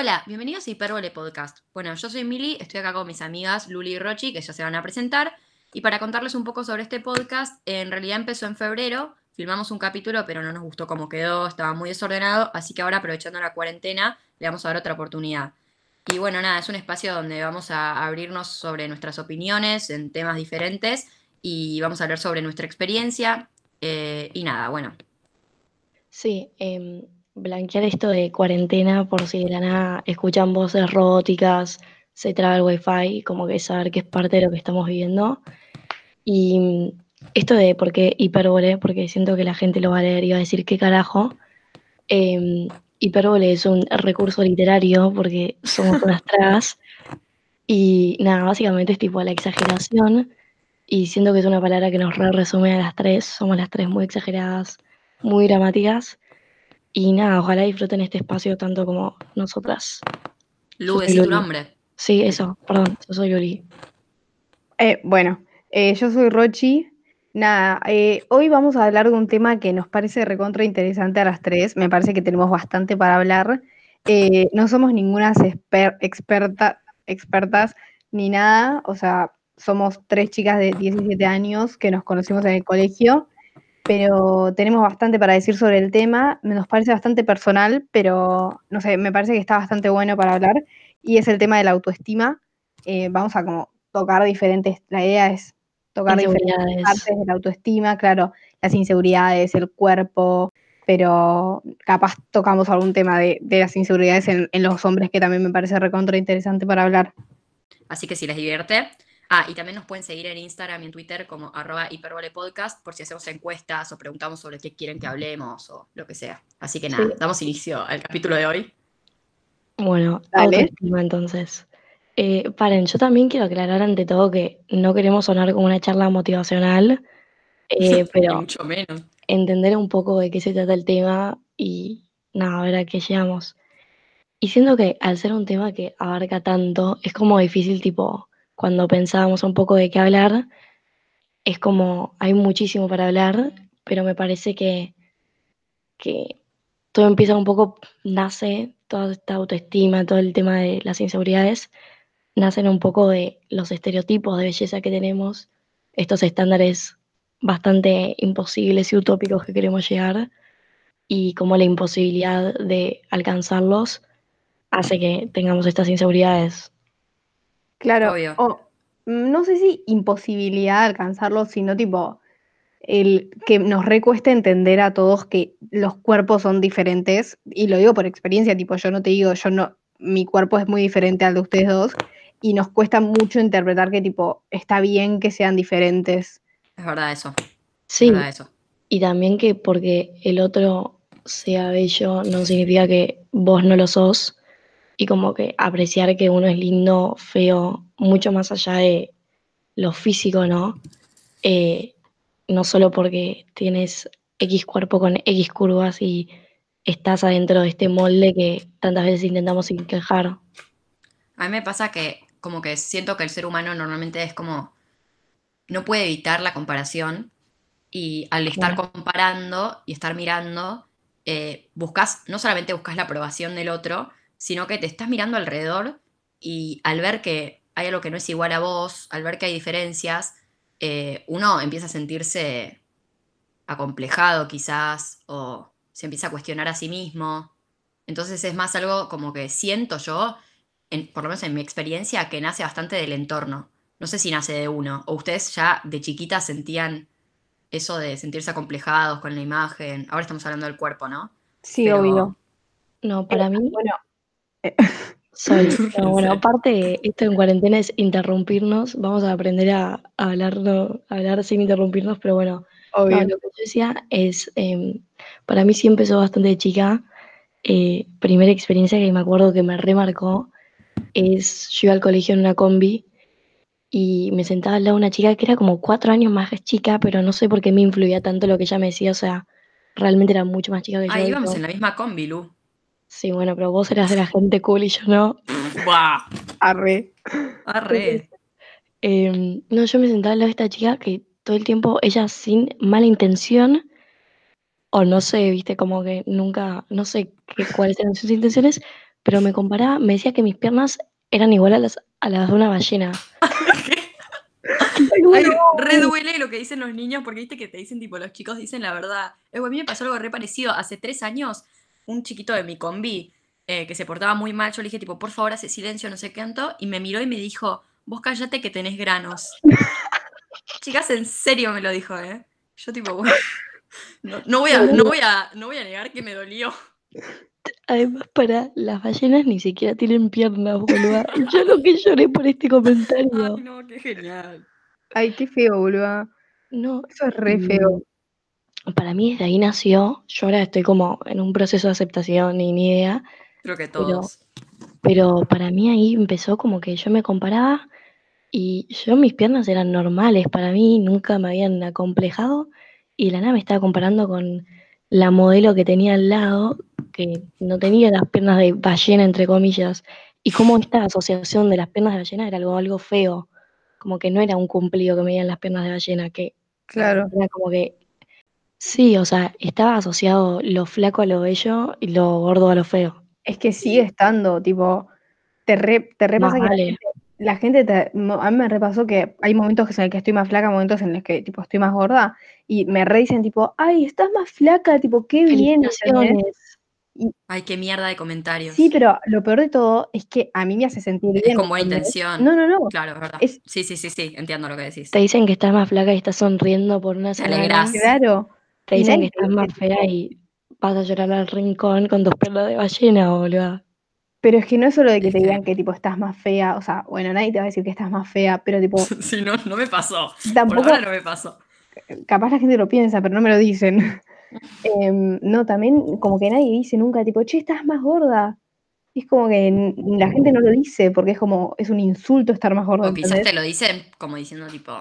Hola, bienvenidos a Hiperbole Podcast. Bueno, yo soy Mili, estoy acá con mis amigas Luli y Rochi, que ya se van a presentar. Y para contarles un poco sobre este podcast, en realidad empezó en febrero, filmamos un capítulo, pero no nos gustó cómo quedó, estaba muy desordenado, así que ahora aprovechando la cuarentena, le vamos a dar otra oportunidad. Y bueno, nada, es un espacio donde vamos a abrirnos sobre nuestras opiniones en temas diferentes y vamos a hablar sobre nuestra experiencia. eh, y nada, bueno, Sí, em, blanquear esto de cuarentena por si de la nada escuchan voces robóticas, se traba el wifi, como que saber que es parte de lo que estamos viviendo. Y esto de por qué hipérbole, porque siento que la gente lo va a leer y va a decir qué carajo. Em, hipérbole es un recurso literario porque somos unas tragas. Y nada, básicamente es tipo la exageración. Y siento que es una palabra que nos re resume a las tres. Somos las tres muy exageradas, muy dramáticas. Y nada, ojalá disfruten este espacio tanto como nosotras. Lu, soy tu Luli. nombre. Sí, eso, perdón, yo soy Yuri. Eh, bueno, eh, yo soy Rochi. Nada, eh, hoy vamos a hablar de un tema que nos parece recontra interesante a las tres. Me parece que tenemos bastante para hablar. Eh, no somos ninguna exper- experta, expertas ni nada. O sea, somos tres chicas de 17 años que nos conocimos en el colegio, pero tenemos bastante para decir sobre el tema. Nos parece bastante personal, pero no sé, me parece que está bastante bueno para hablar. Y es el tema de la autoestima. Eh, vamos a como tocar diferentes, la idea es tocar diferentes partes de la autoestima, claro, las inseguridades, el cuerpo, pero capaz tocamos algún tema de, de las inseguridades en, en los hombres que también me parece recontra interesante para hablar. Así que si les divierte. Ah, y también nos pueden seguir en Instagram y en Twitter como arroba hiperbolepodcast por si hacemos encuestas o preguntamos sobre qué quieren que hablemos o lo que sea. Así que nada, Sí. damos inicio al capítulo de hoy. Bueno, Dale. entonces. Eh, paren, yo también quiero aclarar ante todo que no queremos sonar como una charla motivacional, eh, pero mucho menos. entender un poco de qué se trata el tema y nada, a ver a qué llegamos. Y siento que al ser un tema que abarca tanto, es como difícil, tipo, cuando pensábamos un poco de qué hablar, es como, hay muchísimo para hablar, pero me parece que, que todo empieza un poco, nace, toda esta autoestima, todo el tema de las inseguridades, nacen un poco de los estereotipos de belleza que tenemos, estos estándares bastante imposibles y utópicos que queremos llegar, y como la imposibilidad de alcanzarlos hace que tengamos estas inseguridades. Claro, Obvio. o, mm, no sé si imposibilidad de alcanzarlo, sino tipo el que nos recuesta entender a todos que los cuerpos son diferentes, y lo digo por experiencia, tipo, yo no te digo, yo no, mi cuerpo es muy diferente al de ustedes dos, y nos cuesta mucho interpretar que tipo, está bien que sean diferentes. Es verdad eso. Es Sí, verdad eso. y también que porque el otro sea bello no significa que vos no lo sos, y como que apreciar que uno es lindo, feo, mucho más allá de lo físico, ¿no? Eh, no solo porque tienes X cuerpo con X curvas y estás adentro de este molde que tantas veces intentamos encajar. A mí me pasa que como que siento que el ser humano normalmente es como, no puede evitar la comparación y al estar Bueno. comparando y estar mirando, eh, buscas, no solamente buscas la aprobación del otro, sino que te estás mirando alrededor y al ver que hay algo que no es igual a vos, al ver que hay diferencias, eh, uno empieza a sentirse acomplejado quizás o se empieza a cuestionar a sí mismo. Entonces es más algo como que siento yo, en- por lo menos en mi experiencia, que nace bastante del entorno. No sé si nace de uno. O ustedes ya de chiquitas sentían eso de sentirse acomplejados con la imagen. Ahora estamos hablando del cuerpo, ¿no? Sí, Pero- obvio. No, para mí, Bueno, soy, bueno, aparte, esto en cuarentena es interrumpirnos, vamos a aprender a, a hablar, no- a hablar sin interrumpirnos, pero bueno, no, lo que yo decía es, em, para mí sí empezó bastante de chica, eh, primera experiencia que me acuerdo que me remarcó es, yo iba al colegio en una combi y me sentaba al lado de una chica que era como cuatro años más chica, pero no sé por qué me influía tanto lo que ella me decía, o sea, realmente era mucho más chica que yo. Ah, íbamos en la misma combi, Lu. Sí, bueno, pero vos eras de la gente cool y yo no. ¡Buah! Arre. Arre. Em, no, yo me sentaba al lado de esta chica que todo el tiempo, ella sin mala intención, o no sé, viste, como que nunca, no sé qué, cuáles eran sus intenciones, pero me comparaba, me decía que mis piernas eran igual a las, a las de una ballena. Ay, re duele lo que dicen los niños porque viste que te dicen, tipo, los chicos dicen la verdad. Eh, a mí me pasó algo re parecido. Hace tres años, un chiquito de mi combi eh, que se portaba muy mal, yo le dije, tipo, por favor, hace silencio, no sé qué y me miró y me dijo, vos cállate que tenés granos. Chicas, en serio me lo dijo, ¿eh? Yo, tipo, no, voy a, no, voy a, no voy a negar que me dolió. Además, para las ballenas ni siquiera tienen piernas, boludo. Yo lo que lloré por este comentario. Ay, no, qué genial. Ay, qué feo, boludo. No. Eso es re feo. Para mí desde ahí nació, yo ahora estoy como en un proceso de aceptación y ni idea. Creo que todos. Pero, para mí ahí empezó como que yo me comparaba y yo mis piernas eran normales, para mí nunca me habían acomplejado y la nada me estaba comparando con la modelo que tenía al lado, que no tenía las piernas de ballena, entre comillas, y cómo esta asociación de las piernas de ballena era algo, algo feo, como que no era un cumplido que me dieran las piernas de ballena, que claro. era como que, sí, o sea, estaba asociado lo flaco a lo bello y lo gordo a lo feo. Es que sigue estando, tipo, te, re, te repasa que la gente, te, a mí me repasó que hay momentos en los que estoy más flaca, momentos en los que tipo estoy más gorda, y me re dicen tipo, ay, estás más flaca, tipo, qué bien. Ay, qué mierda de comentarios. Sí, pero lo peor de todo es que a mí me hace sentir bien. Es con buena intención. No, no, no. Claro, es verdad. Sí, sí, sí, sí, entiendo lo que decís. Te dicen que estás más flaca y estás sonriendo por una semana. Claro. Te dicen que estás más fea y vas a llorar al rincón con tus perlas de ballena, boludo. Pero es que no es solo de que te digan que tipo estás más fea, o sea, bueno, nadie te va a decir que estás más fea, pero tipo. Sí, no, no me pasó. Tampoco. Por ahora no me pasó. Capaz la gente lo piensa, pero no me lo dicen. Em, no, también como que nadie dice nunca, tipo, che, estás más gorda. Es como que la gente no lo dice porque es como, es un insulto estar más gorda. O quizás te lo dicen como diciendo, tipo.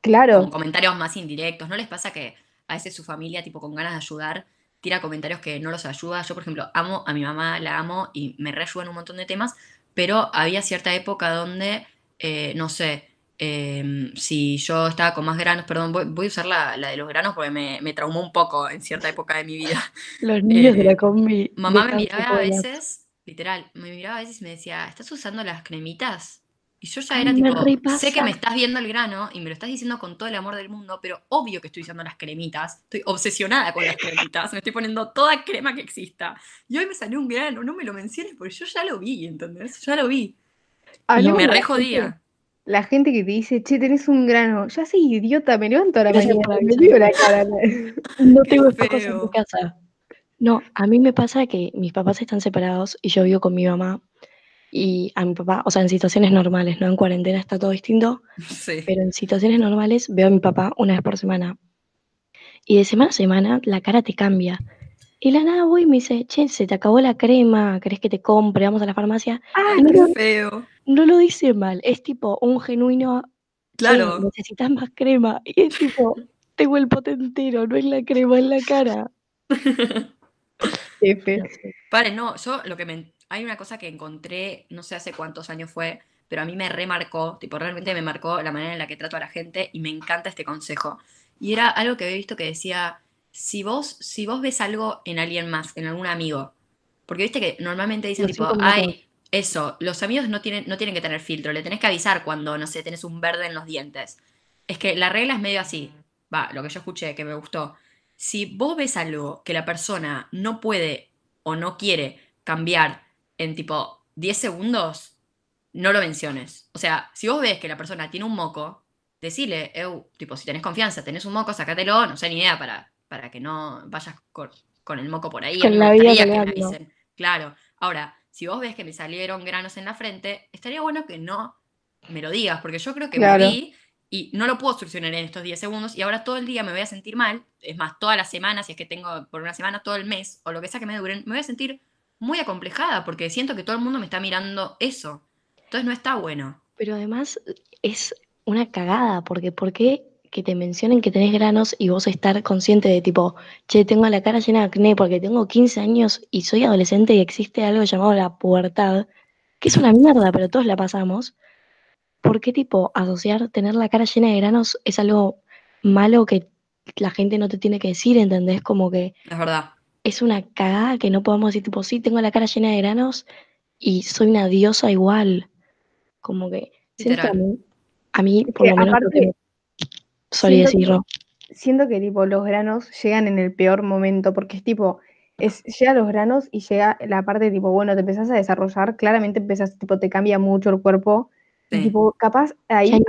Claro. Con comentarios más indirectos. ¿No les pasa que a veces su familia, tipo, con ganas de ayudar, tira comentarios que no los ayuda. Yo, por ejemplo, amo a mi mamá, la amo y me reayuda en un montón de temas, pero había cierta época donde, eh, no sé, em, si yo estaba con más granos, perdón, voy, a usar la, de los granos porque me, me, traumó un poco en cierta época de mi vida. Los niños de la eh, combi. Mamá me miraba a veces, literal, me miraba a veces y me decía, ¿estás usando las cremitas? Y yo ya era tipo, sé que me estás viendo el grano y me lo estás diciendo con todo el amor del mundo, pero obvio que estoy usando las cremitas. Estoy obsesionada con las cremitas. Me estoy poniendo toda crema que exista. Y hoy me salió un grano, no me lo menciones porque yo ya lo vi, ¿entendés? Ya lo vi. y me re jodía. La gente que te dice, che, tenés un grano, ya soy idiota, me levanto a la mañana, me digo la cara. No tengo espejos en tu casa. No, a mí me pasa que mis papás están separados y yo vivo con mi mamá y a mi papá, o sea, en situaciones normales, no en cuarentena está todo distinto, pero en situaciones normales veo a mi papá una vez por semana. Y de semana a semana la cara te cambia. Y la nada voy y me dice, che, se te acabó la crema, ¿querés que te compre? Vamos a la farmacia. ¡Ay, qué feo! No lo dice mal, es tipo un genuino, claro. necesitas más crema. Y es tipo, tengo el pote entero, no es la crema, es la cara. qué feo. Pare, no, yo lo que me hay una cosa que encontré, no sé hace cuántos años fue, pero a mí me remarcó, tipo, realmente me marcó la manera en la que trato a la gente y me encanta este consejo. Y era algo que había visto que decía, si vos, si vos ves algo en alguien más, en algún amigo, porque viste que normalmente dicen tipo, ay, eso, los amigos no tienen, no tienen que tener filtro, le tenés que avisar cuando, no sé, tenés un verde en los dientes. Es que la regla es medio así, va, lo que yo escuché, que me gustó. Si vos ves algo que la persona no puede o no quiere cambiar en tipo 10 segundos, no lo menciones. O sea, si vos ves que la persona tiene un moco, decile, tipo, si tenés confianza, tenés un moco, sácatelo, no sé ni idea, para, para que no vayas con, el moco por ahí. Con la vida Claro. Ahora, si vos ves que me salieron granos en la frente, estaría bueno que no me lo digas, porque yo creo que me vi y no lo puedo solucionar en estos 10 segundos y ahora todo el día me voy a sentir mal, es más, toda la semana, si es que tengo por una semana, todo el mes, o lo que sea que me duren, me voy a sentir muy acomplejada porque siento que todo el mundo me está mirando eso. Entonces no está bueno. Pero además es una cagada porque ¿por qué que te mencionen que tenés granos y vos estar consciente de tipo, che, tengo la cara llena de acné porque tengo 15 años y soy adolescente y existe algo llamado la pubertad, que es una mierda, pero todos la pasamos. ¿Por qué tipo asociar tener la cara llena de granos es algo malo que la gente no te tiene que decir, ¿entendés? Como que... Es verdad es una cagada que no podamos decir, tipo, sí, tengo la cara llena de granos y soy una diosa igual. Como que siento que a mí, a mí, por que lo menos, aparte, solía que- decirlo. siento que tipo los granos llegan en el peor momento, porque es tipo, es, llega los granos y llega la parte tipo, bueno, te empezás a desarrollar, claramente empezás, tipo, te cambia mucho el cuerpo. Y Sí. tipo, capaz ahí a mí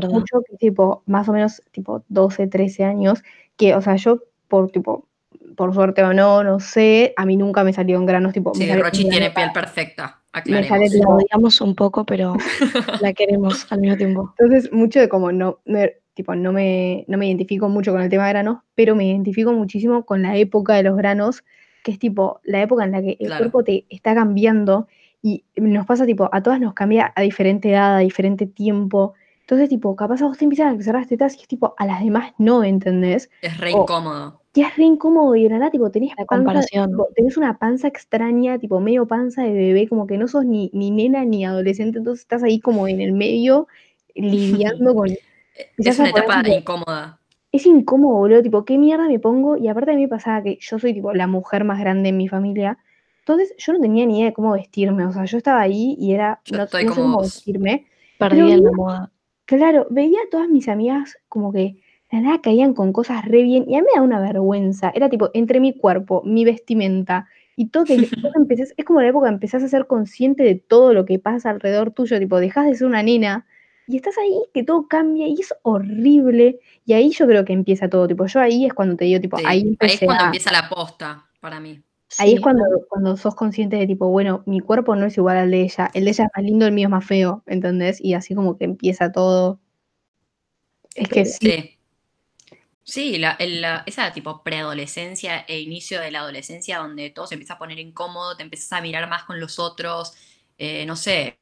me mucho que tipo, más o menos tipo 12, 13 años, que, o sea, yo por tipo, por suerte o no, no sé, a mí nunca me salieron granos, tipo, Sí, Rochi un tiene piel perfecta, Me sale. La odiamos un poco, pero la queremos al mismo tiempo. Entonces, mucho de como no, me- tipo, no me, no me identifico mucho con el tema de granos, pero me identifico muchísimo con la época de los granos, que es tipo la época en la que el Claro. cuerpo te está cambiando y nos pasa tipo, a todas nos cambia a diferente edad, a diferente tiempo. Entonces, tipo, capaz a vos te empiezan a crecer las tetas y es tipo, a las demás no, ¿entendés? Es re O- incómodo. Y es re incómodo y de nada, tipo, tenés La panza, comparación. tipo, tenés una panza extraña, tipo, medio panza de bebé, como que no sos ni, ni nena ni adolescente, entonces estás ahí como en el medio, lidiando con... Es una etapa incómoda. es incómodo, boludo, tipo, ¿qué mierda me pongo? Y aparte a mí me pasaba que yo soy, tipo, la mujer más grande en mi familia, entonces yo no tenía ni idea de cómo vestirme, o sea, yo estaba ahí y era, Yo no, estoy no sé como cómo vestirme, Perdida en la moda. Claro, veía a todas mis amigas como que la nada caían con cosas re bien y a mí me da una vergüenza. Era tipo entre mi cuerpo, mi vestimenta y todo. empezás- es como la época que empezás a ser consciente de todo lo que pasa alrededor tuyo. Tipo, dejas de ser una nena y estás ahí que todo cambia y es horrible. Y ahí yo creo que empieza todo. Tipo, yo ahí es cuando te digo, tipo, Sí, ahí Ahí es cuando a- empieza la posta para mí. Ahí Sí, es cuando, cuando sos consciente de tipo, bueno, mi cuerpo no es igual al de ella. El de ella es más lindo, el mío es más feo, ¿entendés? Y así como que empieza todo. Es que sí, Sí. Sí, la, el- la- esa tipo preadolescencia e inicio de la adolescencia donde todo se empieza a poner incómodo, te empiezas a mirar más con los otros, eh, no sé,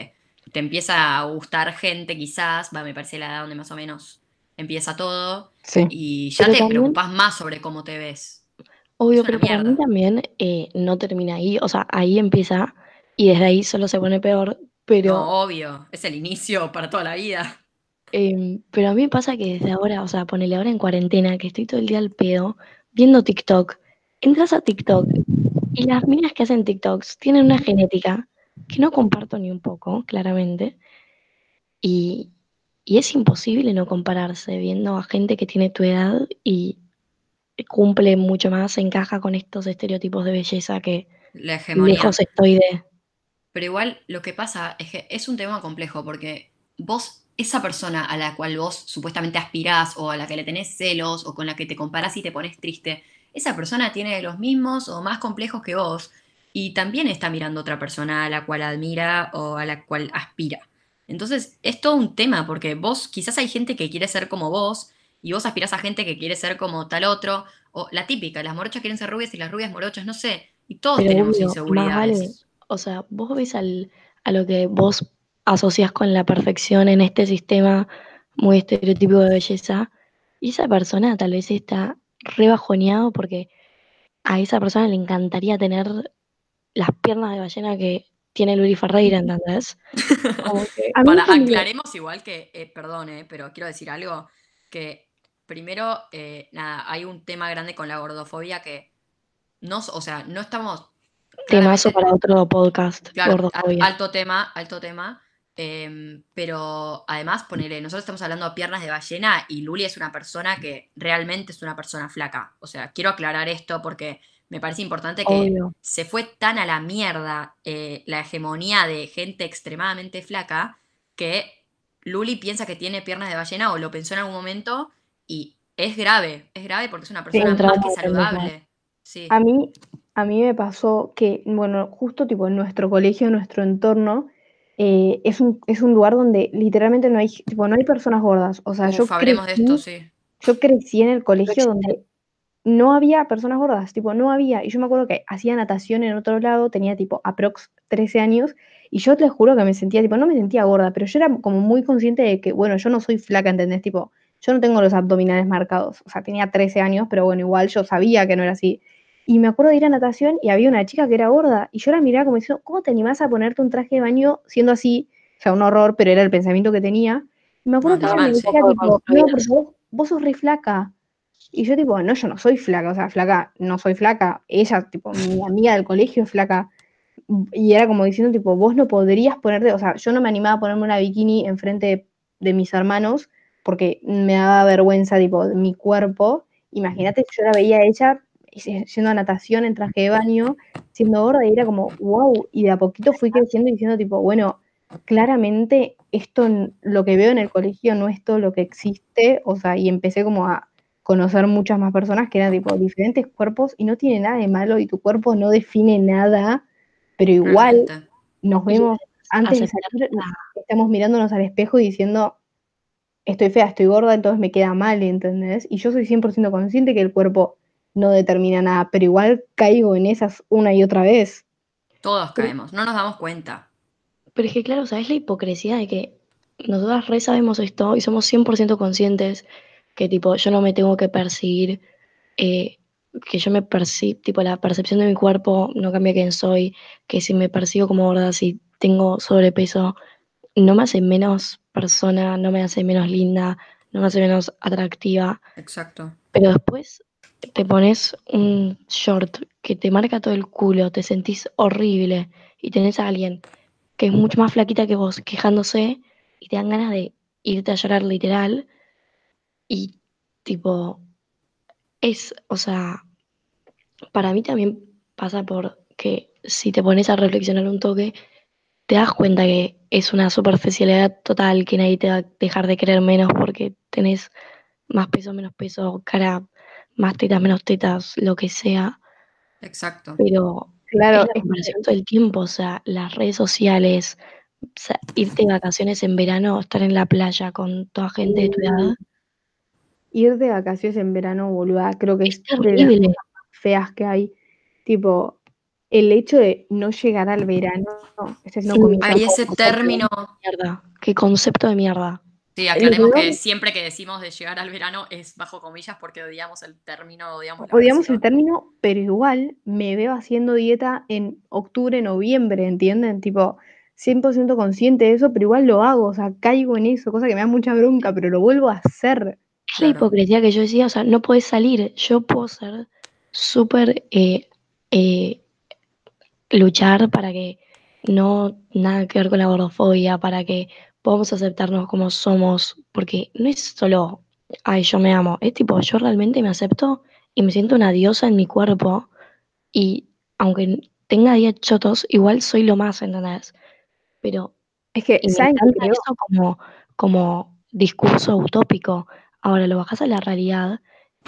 te empieza a gustar gente quizás, va, me parece la edad donde más o menos empieza todo, sí. y ya Pero te también- preocupas más sobre cómo te ves. Obvio, pero para mí también eh, no termina ahí. O sea, ahí empieza y desde ahí solo se pone peor. Pero, No, obvio, es el inicio para toda la vida. Em, pero a mí me pasa que desde ahora, o sea, ponele ahora en cuarentena, que estoy todo el día al pedo, viendo TikTok. Entras a TikTok y las minas que hacen TikToks tienen una genética que no comparto ni un poco, claramente. Y, y es imposible no compararse viendo a gente que tiene tu edad y cumple mucho más, encaja con estos estereotipos de belleza que La lejos estoy de... Pero igual lo que pasa es que es un tema complejo porque vos, esa persona a la cual vos supuestamente aspirás o a la que le tenés celos o con la que te comparás y te pones triste, esa persona tiene los mismos o más complejos que vos y también está mirando a otra persona a la cual admira o a la cual aspira. Entonces es todo un tema porque vos quizás hay gente que quiere ser como vos y vos aspirás a gente que quiere ser como tal otro o la típica, las morochas quieren ser rubias y las rubias morochas, no sé, y todos Pero tenemos obvio, más inseguridades. vale, o sea, vos ves al, a lo que vos asocias con la perfección en este sistema muy estereotípico de belleza, y esa persona tal vez está re bajoneado porque a esa persona le encantaría tener las piernas de ballena que tiene Luli Ferreira, ¿entendés? Que- Para, aclaremos igual que, eh, perdón, eh, pero quiero decir algo, que primero, eh, nada, hay un tema grande con la gordofobia que no, o sea, no estamos... Temazo para otro podcast, Claro, gordofobia. alto tema, alto tema. Em, pero además, ponele, nosotros estamos hablando de piernas de ballena y Luli es una persona que realmente es una persona flaca. O sea, quiero aclarar esto porque me parece importante que Obvio. se fue tan a la mierda eh, la hegemonía de gente extremadamente flaca que Luli piensa que tiene piernas de ballena o lo pensó en algún momento y es grave, es grave porque es una persona más que saludable. Sí, A mí, a mí me pasó que, bueno, justo tipo en nuestro colegio, en nuestro entorno, eh, es un, es un lugar donde literalmente no hay, tipo, no hay personas gordas. O sea, yo hablemos de esto, crecí, sí. yo crecí en el colegio donde no había personas gordas, tipo, no había. Y yo me acuerdo que hacía natación en otro lado, tenía tipo aprox 13 años, y yo te juro que me sentía, tipo, no me sentía gorda, pero yo era como muy consciente de que, bueno, yo no soy flaca, ¿entendés? Tipo, yo no tengo los abdominales marcados. O sea, tenía 13 años, pero bueno, igual yo sabía que no era así. Y me acuerdo de ir a natación y había una chica que era gorda, y yo la miraba como diciendo, ¿cómo te animás a ponerte un traje de baño siendo así? O sea, un horror, pero era el pensamiento que tenía. Y me acuerdo No, que ella me decía, tipo, no, porque vos, vos sos re flaca. Y yo tipo, no, yo no soy flaca, o sea, flaca, no soy flaca. Ella, tipo, mi amiga del colegio es flaca. y era como diciendo, tipo, vos no podrías ponerte, o sea, yo no me animaba a ponerme una bikini enfrente de, de mis hermanos porque me daba vergüenza, tipo, mi cuerpo. Imagínate, yo la veía a ella yendo a natación en traje de baño, siendo gorda, y era como, wow, y de a poquito fui creciendo y diciendo, tipo, bueno, claramente esto, lo que veo en el colegio no es todo lo que existe, o sea, y empecé como a conocer muchas más personas que eran tipo diferentes cuerpos y no tiene nada de malo y tu cuerpo no define nada, pero igual nos vemos antes de salir, estamos mirándonos al espejo y diciendo, estoy fea, estoy gorda, entonces me queda mal, ¿entendés? Y yo soy 100% consciente que el cuerpo no determina nada, pero igual caigo en esas una y otra vez. Todos caemos, no nos damos cuenta. Pero es que claro, ¿sabes la hipocresía de que nosotras re sabemos esto y somos 100% conscientes que tipo yo no me tengo que perseguir, eh, que yo me percibo, tipo la percepción de mi cuerpo no cambia quién soy, que si me percibo como gorda, si tengo sobrepeso, no me hace menos persona, no me hace menos linda, no me hace menos atractiva. Exacto. Pero después te pones un short que te marca todo el culo, te sentís horrible y tenés a alguien que es mucho más flaquita que vos quejándose y te dan ganas de irte a llorar literal y tipo es, o sea, para mí también pasa por que si te pones a reflexionar un toque, te das cuenta que es una superficialidad total, que nadie te va a dejar de querer menos porque tenés más peso, menos peso, cara más tetas, menos tetas, lo que sea. Exacto. Pero claro, es la todo el tiempo, o sea, las redes sociales, irte de vacaciones en verano, estar en la playa con toda gente de tu edad. Ir de vacaciones en verano, boluda, creo que es, es de las cosas feas que hay. Tipo, el hecho de no llegar al verano, este no Hay ese término. Mierda. Qué concepto de mierda. Sí, aclaremos que siempre que decimos de llegar al verano es bajo comillas porque odiamos el término, odiamos Odiamos el término, pero igual me veo haciendo dieta en octubre, noviembre, ¿entienden? Tipo, 100% consciente de eso, pero igual lo hago, o sea, caigo en eso, cosa que me da mucha bronca, pero lo vuelvo a hacer. Es la hipocresía que yo decía, o sea, no puedes salir, yo puedo ser súper eh, eh, luchar para que no nada que ver con la gordofobia, para que podamos aceptarnos como somos, porque no es solo, ay, yo me amo, es tipo, yo realmente me acepto y me siento una diosa en mi cuerpo y aunque tenga 10 chotos, igual soy lo más, ¿entendés? Pero es que, ¿saben eso como, como discurso utópico. Ahora lo bajas a la realidad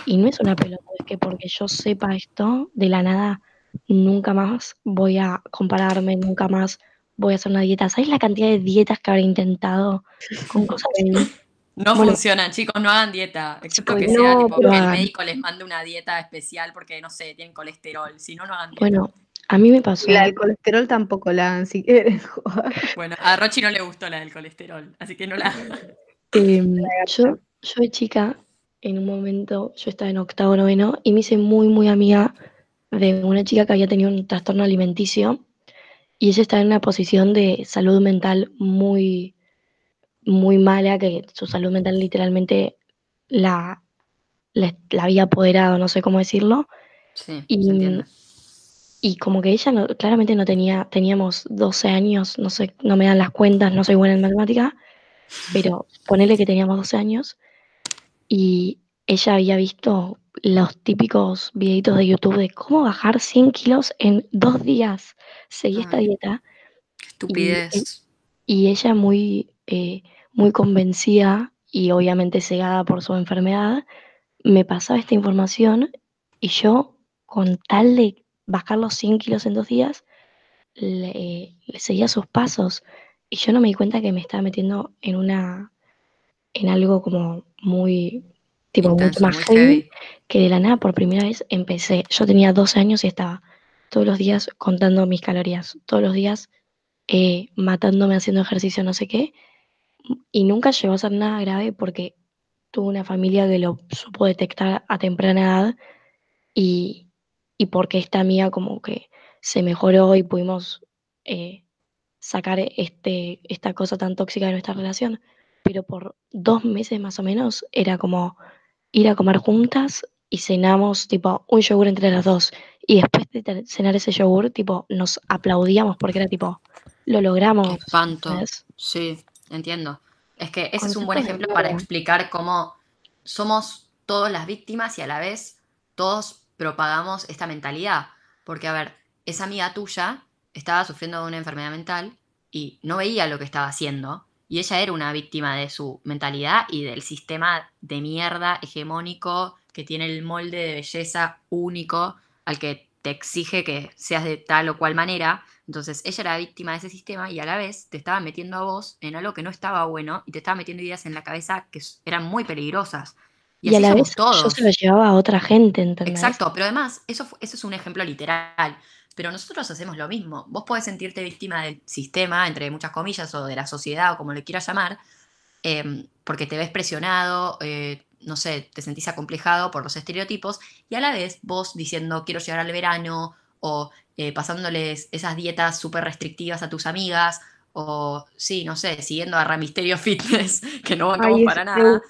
y no es una pelota, es que porque yo sepa esto, de la nada, nunca más voy a compararme, nunca más voy a hacer una dieta. ¿Sabes la cantidad de dietas que habré intentado con cosas de No funcionan, chicos, no hagan dieta. Excepto que sea tipo que el médico les mande una dieta especial porque, no sé, tienen colesterol. Si no, no hagan dieta. Bueno, a mí me pasó. La del colesterol tampoco la hagan si quieren. bueno, a Rochi no le gustó la del colesterol, así que no la em, yo, yo de chica, en un momento, yo estaba en octavo noveno y me hice muy, muy amiga de una chica que había tenido un trastorno alimenticio y ella estaba en una posición de salud mental muy, muy mala, que su salud mental literalmente la, la, había apoderado, no sé cómo decirlo. Sí, y, y como que ella no, claramente no tenía, teníamos 12 años, no sé, no me dan las cuentas, no soy buena en matemática, pero ponele que teníamos 12 años y ella había visto los típicos videitos de YouTube de cómo bajar 100 kilos en dos días. Seguí esta dieta. Qué estupidez. Y, ella muy, eh, muy convencida y obviamente cegada por su enfermedad, me pasaba esta información y yo, con tal de bajar los 100 kilos en dos días, le, seguía sus pasos. Y yo no me di cuenta que me estaba metiendo en una en algo como muy tipo mucho más heavy, que de la nada por primera vez empecé. Yo tenía 12 años y estaba todos los días contando mis calorías, todos los días eh, matándome haciendo ejercicio, no sé qué. Y nunca llegó a ser nada grave porque tuve una familia que lo supo detectar a temprana edad y, y porque esta amiga como que se mejoró y pudimos eh, sacar este, esta cosa tan tóxica de nuestra relación. Pero por dos meses más o menos era como ir a comer juntas y cenamos tipo un yogur entre las dos Y después de cenar ese yogur, tipo, nos aplaudíamos porque era tipo, lo logramos. Qué espanto. Sí, entiendo. Es que ese es un buen ejemplo para explicar cómo somos todos las víctimas y a la vez todos propagamos esta mentalidad. Porque, a ver, esa amiga tuya estaba sufriendo de una enfermedad mental y no veía lo que estaba haciendo. Y ella era una víctima de su mentalidad y del sistema de mierda hegemónico que tiene el molde de belleza único al que te exige que seas de tal o cual manera. Entonces ella era víctima de ese sistema y a la vez te estaba metiendo a vos en algo que no estaba bueno y te estaba metiendo ideas en la cabeza que eran muy peligrosas. Y, Y, a la vez todos. yo se lo llevaba a otra gente, ¿entendés? Exacto, pero además, eso, eso es un ejemplo literal. Pero nosotros hacemos lo mismo. Vos podés sentirte víctima del sistema, entre muchas comillas, o de la sociedad, o como le quieras llamar, em, porque te ves presionado, eh, no sé, te sentís acomplejado por los estereotipos, y a la vez vos diciendo quiero llegar al verano, o eh, pasándoles esas dietas súper restrictivas a tus amigas, o sí, no sé, siguiendo a Ramisterio Fitness, que no bancamos Ay, es para nada.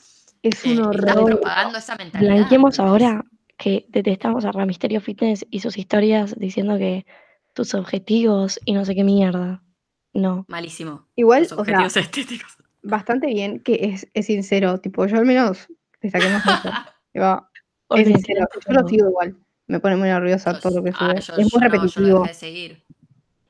Es eh, un estás horror. propagando esa mentalidad. Ahora que detestamos a Ramisterio Fitness y sus historias diciendo que tus objetivos y no sé qué mierda. No. Malísimo. Igual, Los o sea, objetivos estéticos. bastante bien que es, es sincero. Tipo, yo al menos te saquemos eso. Tipo, es sincero. Yo lo sigo igual. Me pone muy nerviosa Yo- todo lo que ah, sube. yo- es muy no, repetitivo. seguir.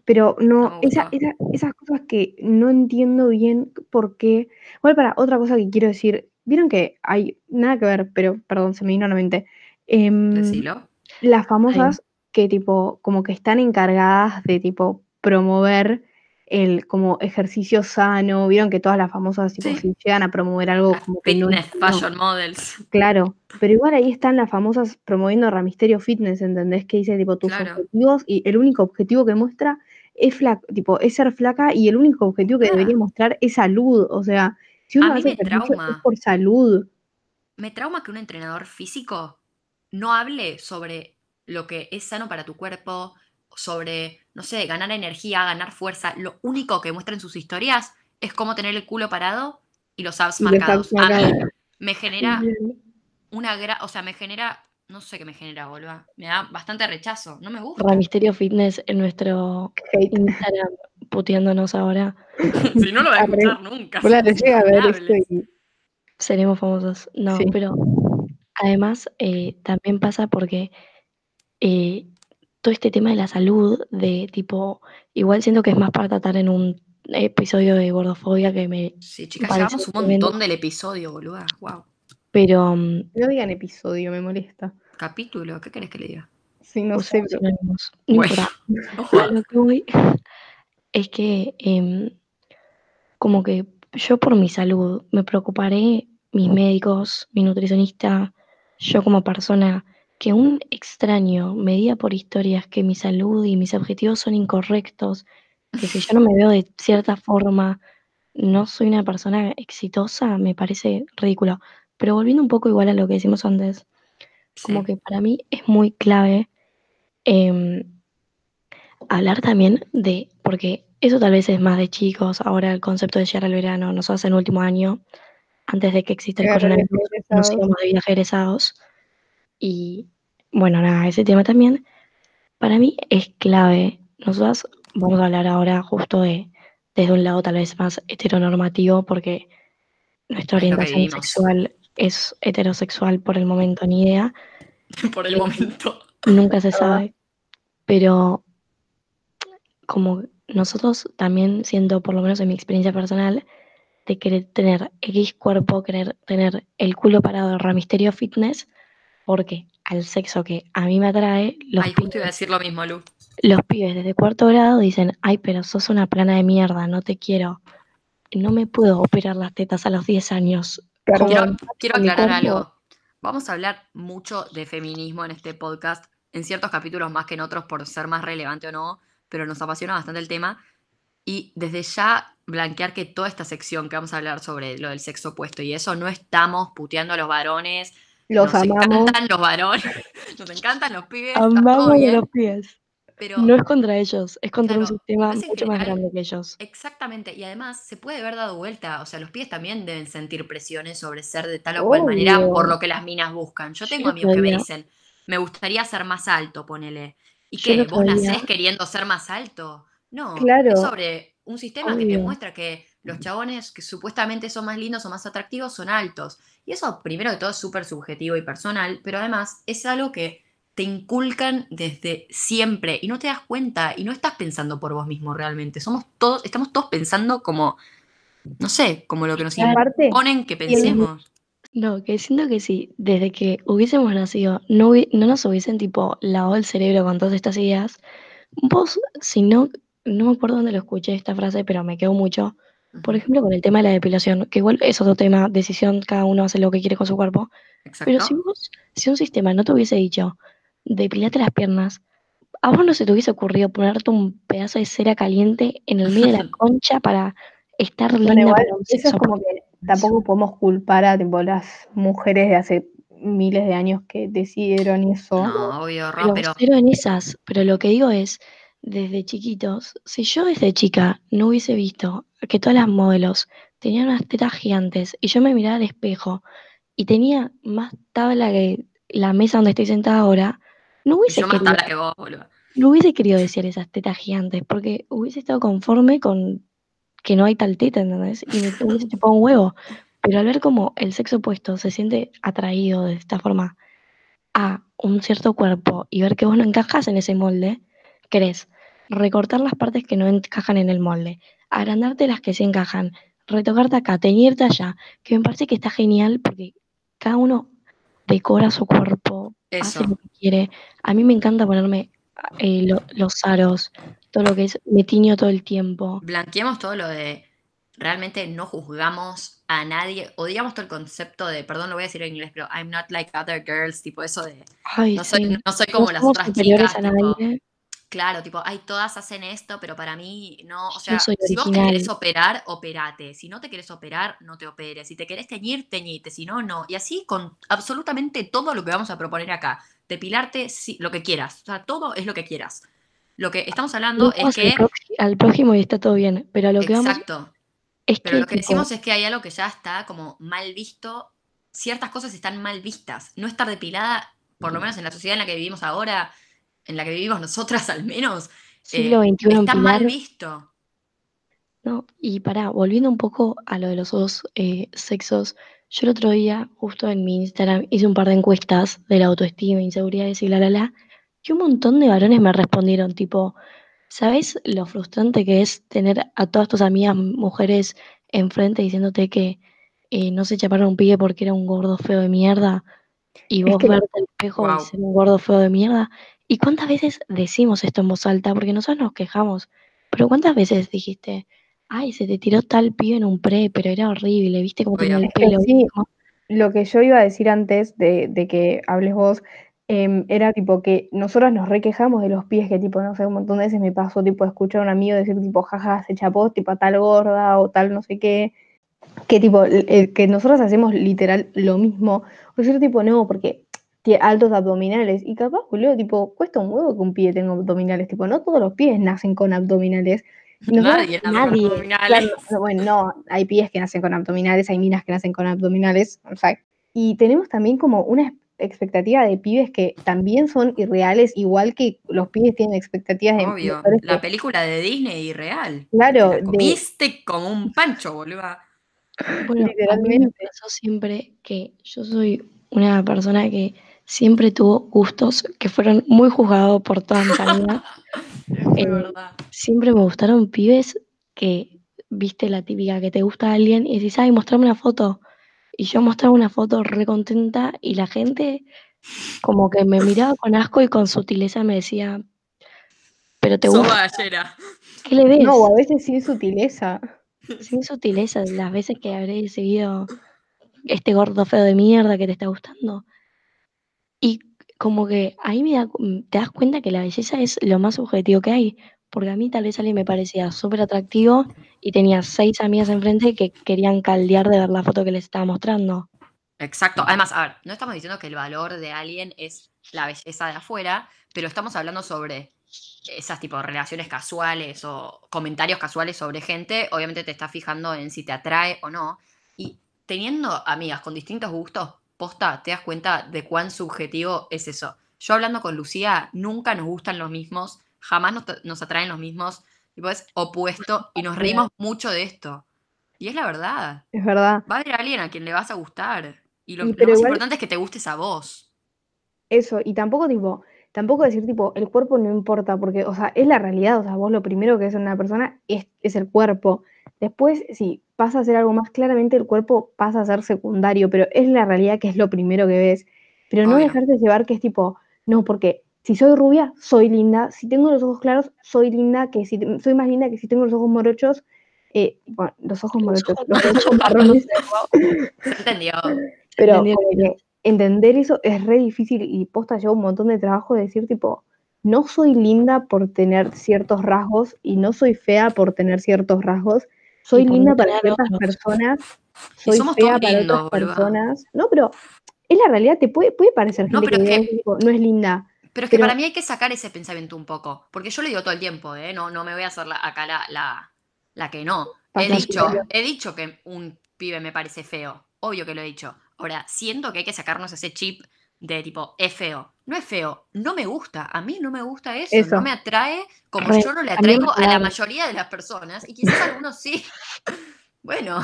Pero no, No esa- esa- esas cosas que no entiendo bien por qué. Igual para otra cosa que quiero decir, vieron que hay nada que ver, pero perdón, se me vino a la mente. Em, Decilo. las famosas que tipo, como que están encargadas de tipo promover el como ejercicio sano. Vieron que todas las famosas tipo Sí. si llegan a promover algo Las como que no es fitness fashion models. Claro, pero igual ahí están las famosas promoviendo Ramisterio Fitness, ¿entendés? Que dice tipo tus Claro. objetivos y el único objetivo que muestra es flaca, tipo, es ser flaca y el único objetivo que debería mostrar es salud. O sea, si uno A mí hace me ejercicio trauma. es por salud. Me trauma que un entrenador físico no hable sobre lo que es sano para tu cuerpo, sobre, no sé, ganar energía, ganar fuerza. Lo único que muestra en sus historias es cómo tener el culo parado y los abs Y los marcados. abs A mí marcados. me genera una gra... O sea, me genera... No sé qué me genera, boludo. Me da bastante rechazo. No me gusta. Ramisterio Fitness en nuestro Hate. Instagram puteándonos ahora. si no lo va a escuchar nunca. Hola, llega a ver esto y Seremos famosos. No, Sí. pero además eh, también pasa porque eh, todo este tema de la salud, de tipo, igual siento que es más para tratar en un episodio de gordofobia que me... Sí, chicas, llevamos un tremendo. montón del episodio, boluda. Wow. Pero no digan episodio, me molesta. Capítulo, ¿qué querés que le diga? Sí, no sé, pero. No Bueno, lo que voy es que em, como que yo por mi salud me preocuparé, mis médicos, mi nutricionista, yo como persona, que un extraño me diga por historias que mi salud y mis objetivos son incorrectos, que si yo no me veo de cierta forma, no soy una persona exitosa, me parece ridículo. Pero volviendo un poco igual a lo que decimos antes, como que para mí es muy clave em, hablar también de, porque eso tal vez es más de chicos, ahora el concepto de llegar al verano, nosotros en el último año, antes de que exista el coronavirus, nos íbamos de viaje egresados. Y bueno, nada, ese tema también, para mí es clave. Nosotras vamos a hablar ahora justo de, desde un lado tal vez más heteronormativo, porque nuestra orientación sexual es heterosexual por el momento, ni idea Por el momento. nunca se sabe, pero como nosotros también siento, por lo menos en mi experiencia personal, de querer tener X cuerpo, querer tener el culo parado de Ramisterio Fitness, porque al sexo que a mí me atrae, los, Ay, justo iba a pibes, decir lo mismo, Lu. los pibes desde cuarto grado dicen, ay, pero sos una plana de mierda, no te quiero. No me puedo operar las tetas a los 10 años. Perdón. Quiero, quiero aclarar algo. Vamos a hablar mucho de feminismo en este podcast, en ciertos capítulos más que en otros por ser más relevante o no, pero nos apasiona bastante el tema. Y desde ya blanquear que toda esta sección que vamos a hablar sobre lo del sexo opuesto y eso, no estamos puteando a los varones. Los nos amamos. encantan los varones, nos encantan los pibes, Amamos a los pibes. pero No es contra ellos, es contra un sistema mucho más grande que ellos. Exactamente, y además se puede haber dado vuelta, o sea, los pies también deben sentir presiones sobre ser de tal o cual manera por lo que las minas buscan. Yo tengo Yo amigos que me dicen, me gustaría ser más alto, ponele. ¿Y Yo qué? otro ¿Vos nacés queriendo ser más alto? No, Claro. es sobre un sistema que te muestra que los chabones que supuestamente son más lindos o más atractivos son altos. Y eso, primero de todo, es súper subjetivo y personal, pero además es algo que te inculcan desde siempre y no te das cuenta y no estás pensando por vos mismo realmente. Somos todos, estamos todos pensando como, no sé, como lo que nos Aparte, imponen que pensemos. No, que siento que si desde que hubiésemos nacido no, hubi- no nos hubiesen tipo lavado el cerebro con todas estas ideas, vos, si no, no me acuerdo dónde lo escuché esta frase, pero me quedó mucho. Por ejemplo, con el tema de la depilación, que igual es otro tema, decisión, cada uno hace lo que quiere con su cuerpo. Pero si vos, si un sistema no te hubiese dicho, depilate las piernas, a vos no se te hubiese ocurrido ponerte un pedazo de cera caliente en el medio de la concha para estar Bueno, linda igual, para un eso es como que tampoco podemos culpar a tipo, las mujeres de hace miles de años que decidieron eso. No, obvio, Ro, Pero pero en esas. Pero lo que digo es, desde chiquitos, si yo desde chica no hubiese visto que todas las modelos tenían unas tetas gigantes y yo me miraba al espejo y tenía más tabla que la mesa donde estoy sentada ahora, no hubiese yo más querido, tabla que vos, boludo. no hubiese querido decir esas tetas gigantes, porque hubiese estado conforme con que no hay tal teta, ¿entendés? Y me hubiese chupado un huevo. Pero al ver como el sexo opuesto se siente atraído de esta forma a un cierto cuerpo y ver que vos no encajas en ese molde, querés recortar las partes que no encajan en el molde, agrandarte las que sí encajan, retocarte acá, teñirte allá, que me parece que está genial porque cada uno decora su cuerpo, hace lo que quiere. A mí me encanta ponerme eh, lo- los aros, todo lo que es, me tiño todo el tiempo. Blanqueemos todo lo de realmente no juzgamos a nadie, odiamos todo el concepto de, perdón, lo voy a decir en inglés, pero I'm not like other girls, tipo eso de, Ay, no soy, sí. no soy No como las otras chicas, tipo. Claro, tipo, ay, todas hacen esto, pero para mí no, o sea, si vos te querés operar, operate, si no te querés operar, no te operes, si te querés teñir, teñite, si no, no, y así con absolutamente todo lo que vamos a proponer acá, depilarte, sí, lo que quieras, o sea, todo es lo que quieras. Lo que estamos hablando es que, al prójimo y está todo bien, pero a lo que vamos exacto, Pero que, lo que tipo, decimos es que hay algo que ya está como mal visto. Ciertas cosas están mal vistas. No estar depilada, por lo menos en la sociedad en la que vivimos ahora, en la que vivimos nosotras al menos, siglo eh, XXI en está mal visto. ¿no? Y pará, volviendo un poco a lo de los dos eh, sexos, yo el otro día, justo en mi Instagram, hice un par de encuestas de la autoestima, inseguridades y bla, bla, bla, y un montón de varones me respondieron, tipo, ¿sabes lo frustrante que es tener a todas tus amigas mujeres enfrente diciéndote que eh, no se chaparon un pibe porque era un gordo feo de mierda? Y Es vos que verte al espejo y ser un gordo feo de mierda. ¿Y cuántas veces decimos esto en voz alta? Porque nosotros nos quejamos. Pero ¿cuántas veces dijiste, ay, se te tiró tal pibe en un pre, pero era horrible, viste cómo tenía el pelo? sí. ¿viste cómo-?" lo que yo iba a decir antes de, de que hables vos, em, era tipo que nosotros nos requejamos de los pies, que tipo, no sé, un montón de veces me pasó tipo escuchar a un amigo decir tipo, jaja, se chapó tipo a tal gorda o tal no sé qué, que tipo, eh, que nosotros hacemos literal lo mismo, o decir tipo, no, porque altos abdominales, y capaz, boludo, tipo, cuesta un huevo que un pie tenga abdominales, tipo, no todos los pies nacen con abdominales, nosotros- Nadie nace con nadie, abdominales. Claro, no, bueno, no, hay pies que nacen con abdominales, hay minas que nacen con abdominales, en fact. Y tenemos también como una expectativa de pibes que también son irreales, igual que los pibes tienen expectativas de Obvio. La que- película de Disney irreal. Claro, Te la de- comiste como un pancho, boluda. Bueno, a mí me Literalmente. pasó siempre que yo soy una persona que siempre tuvo gustos que fueron muy juzgados por todas mis amigas. Es Eh, verdad. siempre me gustaron pibes que, viste la típica, que te gusta alguien y decís, ay, mostrame una foto. Y yo mostraba una foto re contenta y la gente como que me miraba con asco y con sutileza me decía, pero te gusta. ¿qué le ves? No, a veces sin sutileza. Sin sutileza, las veces que habré seguido este gordo feo de mierda que te está gustando. Y como que ahí me da- te das cuenta que la belleza es lo más subjetivo que hay. Porque a mí tal vez alguien me parecía súper atractivo y tenía seis amigas enfrente que querían caldear de ver la foto que les estaba mostrando. Exacto. Además, a ver, no estamos diciendo que el valor de alguien es la belleza de afuera, pero estamos hablando sobre esas tipo relaciones casuales o comentarios casuales sobre gente. Obviamente te estás fijando en si te atrae o no. Y teniendo amigas con distintos gustos, posta, te das cuenta de cuán subjetivo es eso. yo hablando con Lucía, nunca nos gustan los mismos, jamás nos, nos atraen los mismos, tipo es opuesto y nos reímos mucho de esto. Y es la verdad. Es verdad. Va a haber alguien a quien le vas a gustar. Y lo, Y lo pero más igual- importante es que te gustes a vos. Eso, y tampoco tipo, tampoco decir tipo, el cuerpo no importa, porque, o sea, es la realidad, o sea, vos lo primero que es en una persona es, es el cuerpo. Después, si pasa a ser algo más, claramente el cuerpo pasa a ser secundario, pero es la realidad que es lo primero que ves. Pero no Obvio. dejarte llevar que es tipo, no, porque si soy rubia, soy linda, si tengo los ojos claros, soy linda, que si soy más linda que si tengo los ojos morochos, eh, bueno, los ojos morochos, los ojos marrones, ¿Se entendió? pero entender eso es re difícil y posta lleva un montón de trabajo de decir tipo, no soy linda por tener ciertos rasgos y no soy fea por tener ciertos rasgos. Soy linda no para ciertas personas, soy somos fea todos para lindos, otras personas. No, pero es la realidad, te puede, puede parecer No, gente pero que es no es linda. Pero es que Pero- para mí hay que sacar ese pensamiento un poco. Porque yo lo digo todo el tiempo, ¿eh? No, no me voy a hacer la- acá la, la, la que no. He dicho, he dicho que un pibe me parece feo. Obvio que lo he dicho. Ahora, siento que hay que sacarnos ese chip de tipo, es feo. No es feo, no me gusta. A mí no me gusta eso. Eso. No me atrae como Re, yo no le atraigo a la mayoría de las personas. Y quizás algunos sí. Bueno,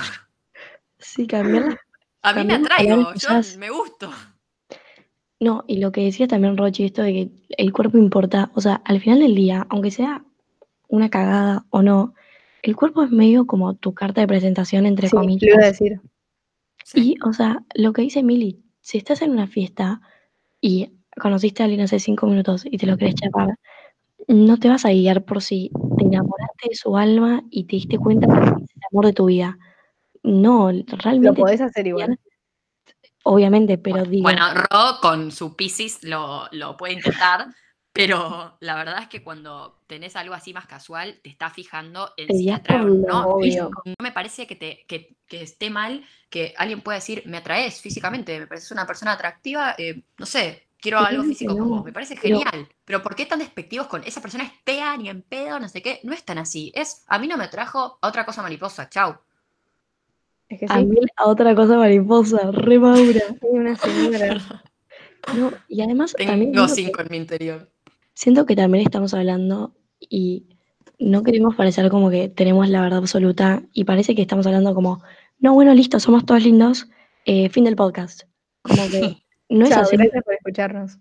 Sí, cambiar a mí me atraigo. Yo quizás. me gusto. No, y lo que decía también Rochi, esto de que el cuerpo importa, o sea, al final del día, aunque sea una cagada o no, el cuerpo es medio como tu carta de presentación, entre Sí, comillas. lo iba a decir. Sí. Y, o sea, lo que dice Mili, si estás en una fiesta y conociste a alguien hace cinco minutos y te lo querés chapar, no te vas a guiar por si te enamoraste de su alma y te diste cuenta que es el amor de tu vida. No, Lo realmente, podés hacer igual. obviamente, pero Bueno, digo, bueno, Ro con su Pisces lo, lo puede intentar, pero la verdad es que cuando tenés algo así más casual, te estás fijando en si atrae no. Y no me parece que, te, que, que esté mal que alguien pueda decir, me atraes físicamente, me pareces una persona atractiva, eh, no sé, quiero algo físico con no, vos, me parece genial. Pero ¿por qué tan despectivos con esa persona es fea, ni en pedo, no sé qué? No es tan así. Es, a mí no me atrajo a otra cosa mariposa, chau. Es que a mí a otra cosa mariposa, re madura. soy una señora. No, y además también Tengo que- cinco en mi interior. Siento que también estamos hablando y no queremos parecer como que tenemos la verdad absoluta y parece que estamos hablando como, no, bueno, listo, somos todos lindos, eh, fin del podcast. Como que no es Chao, así. gracias por escucharnos.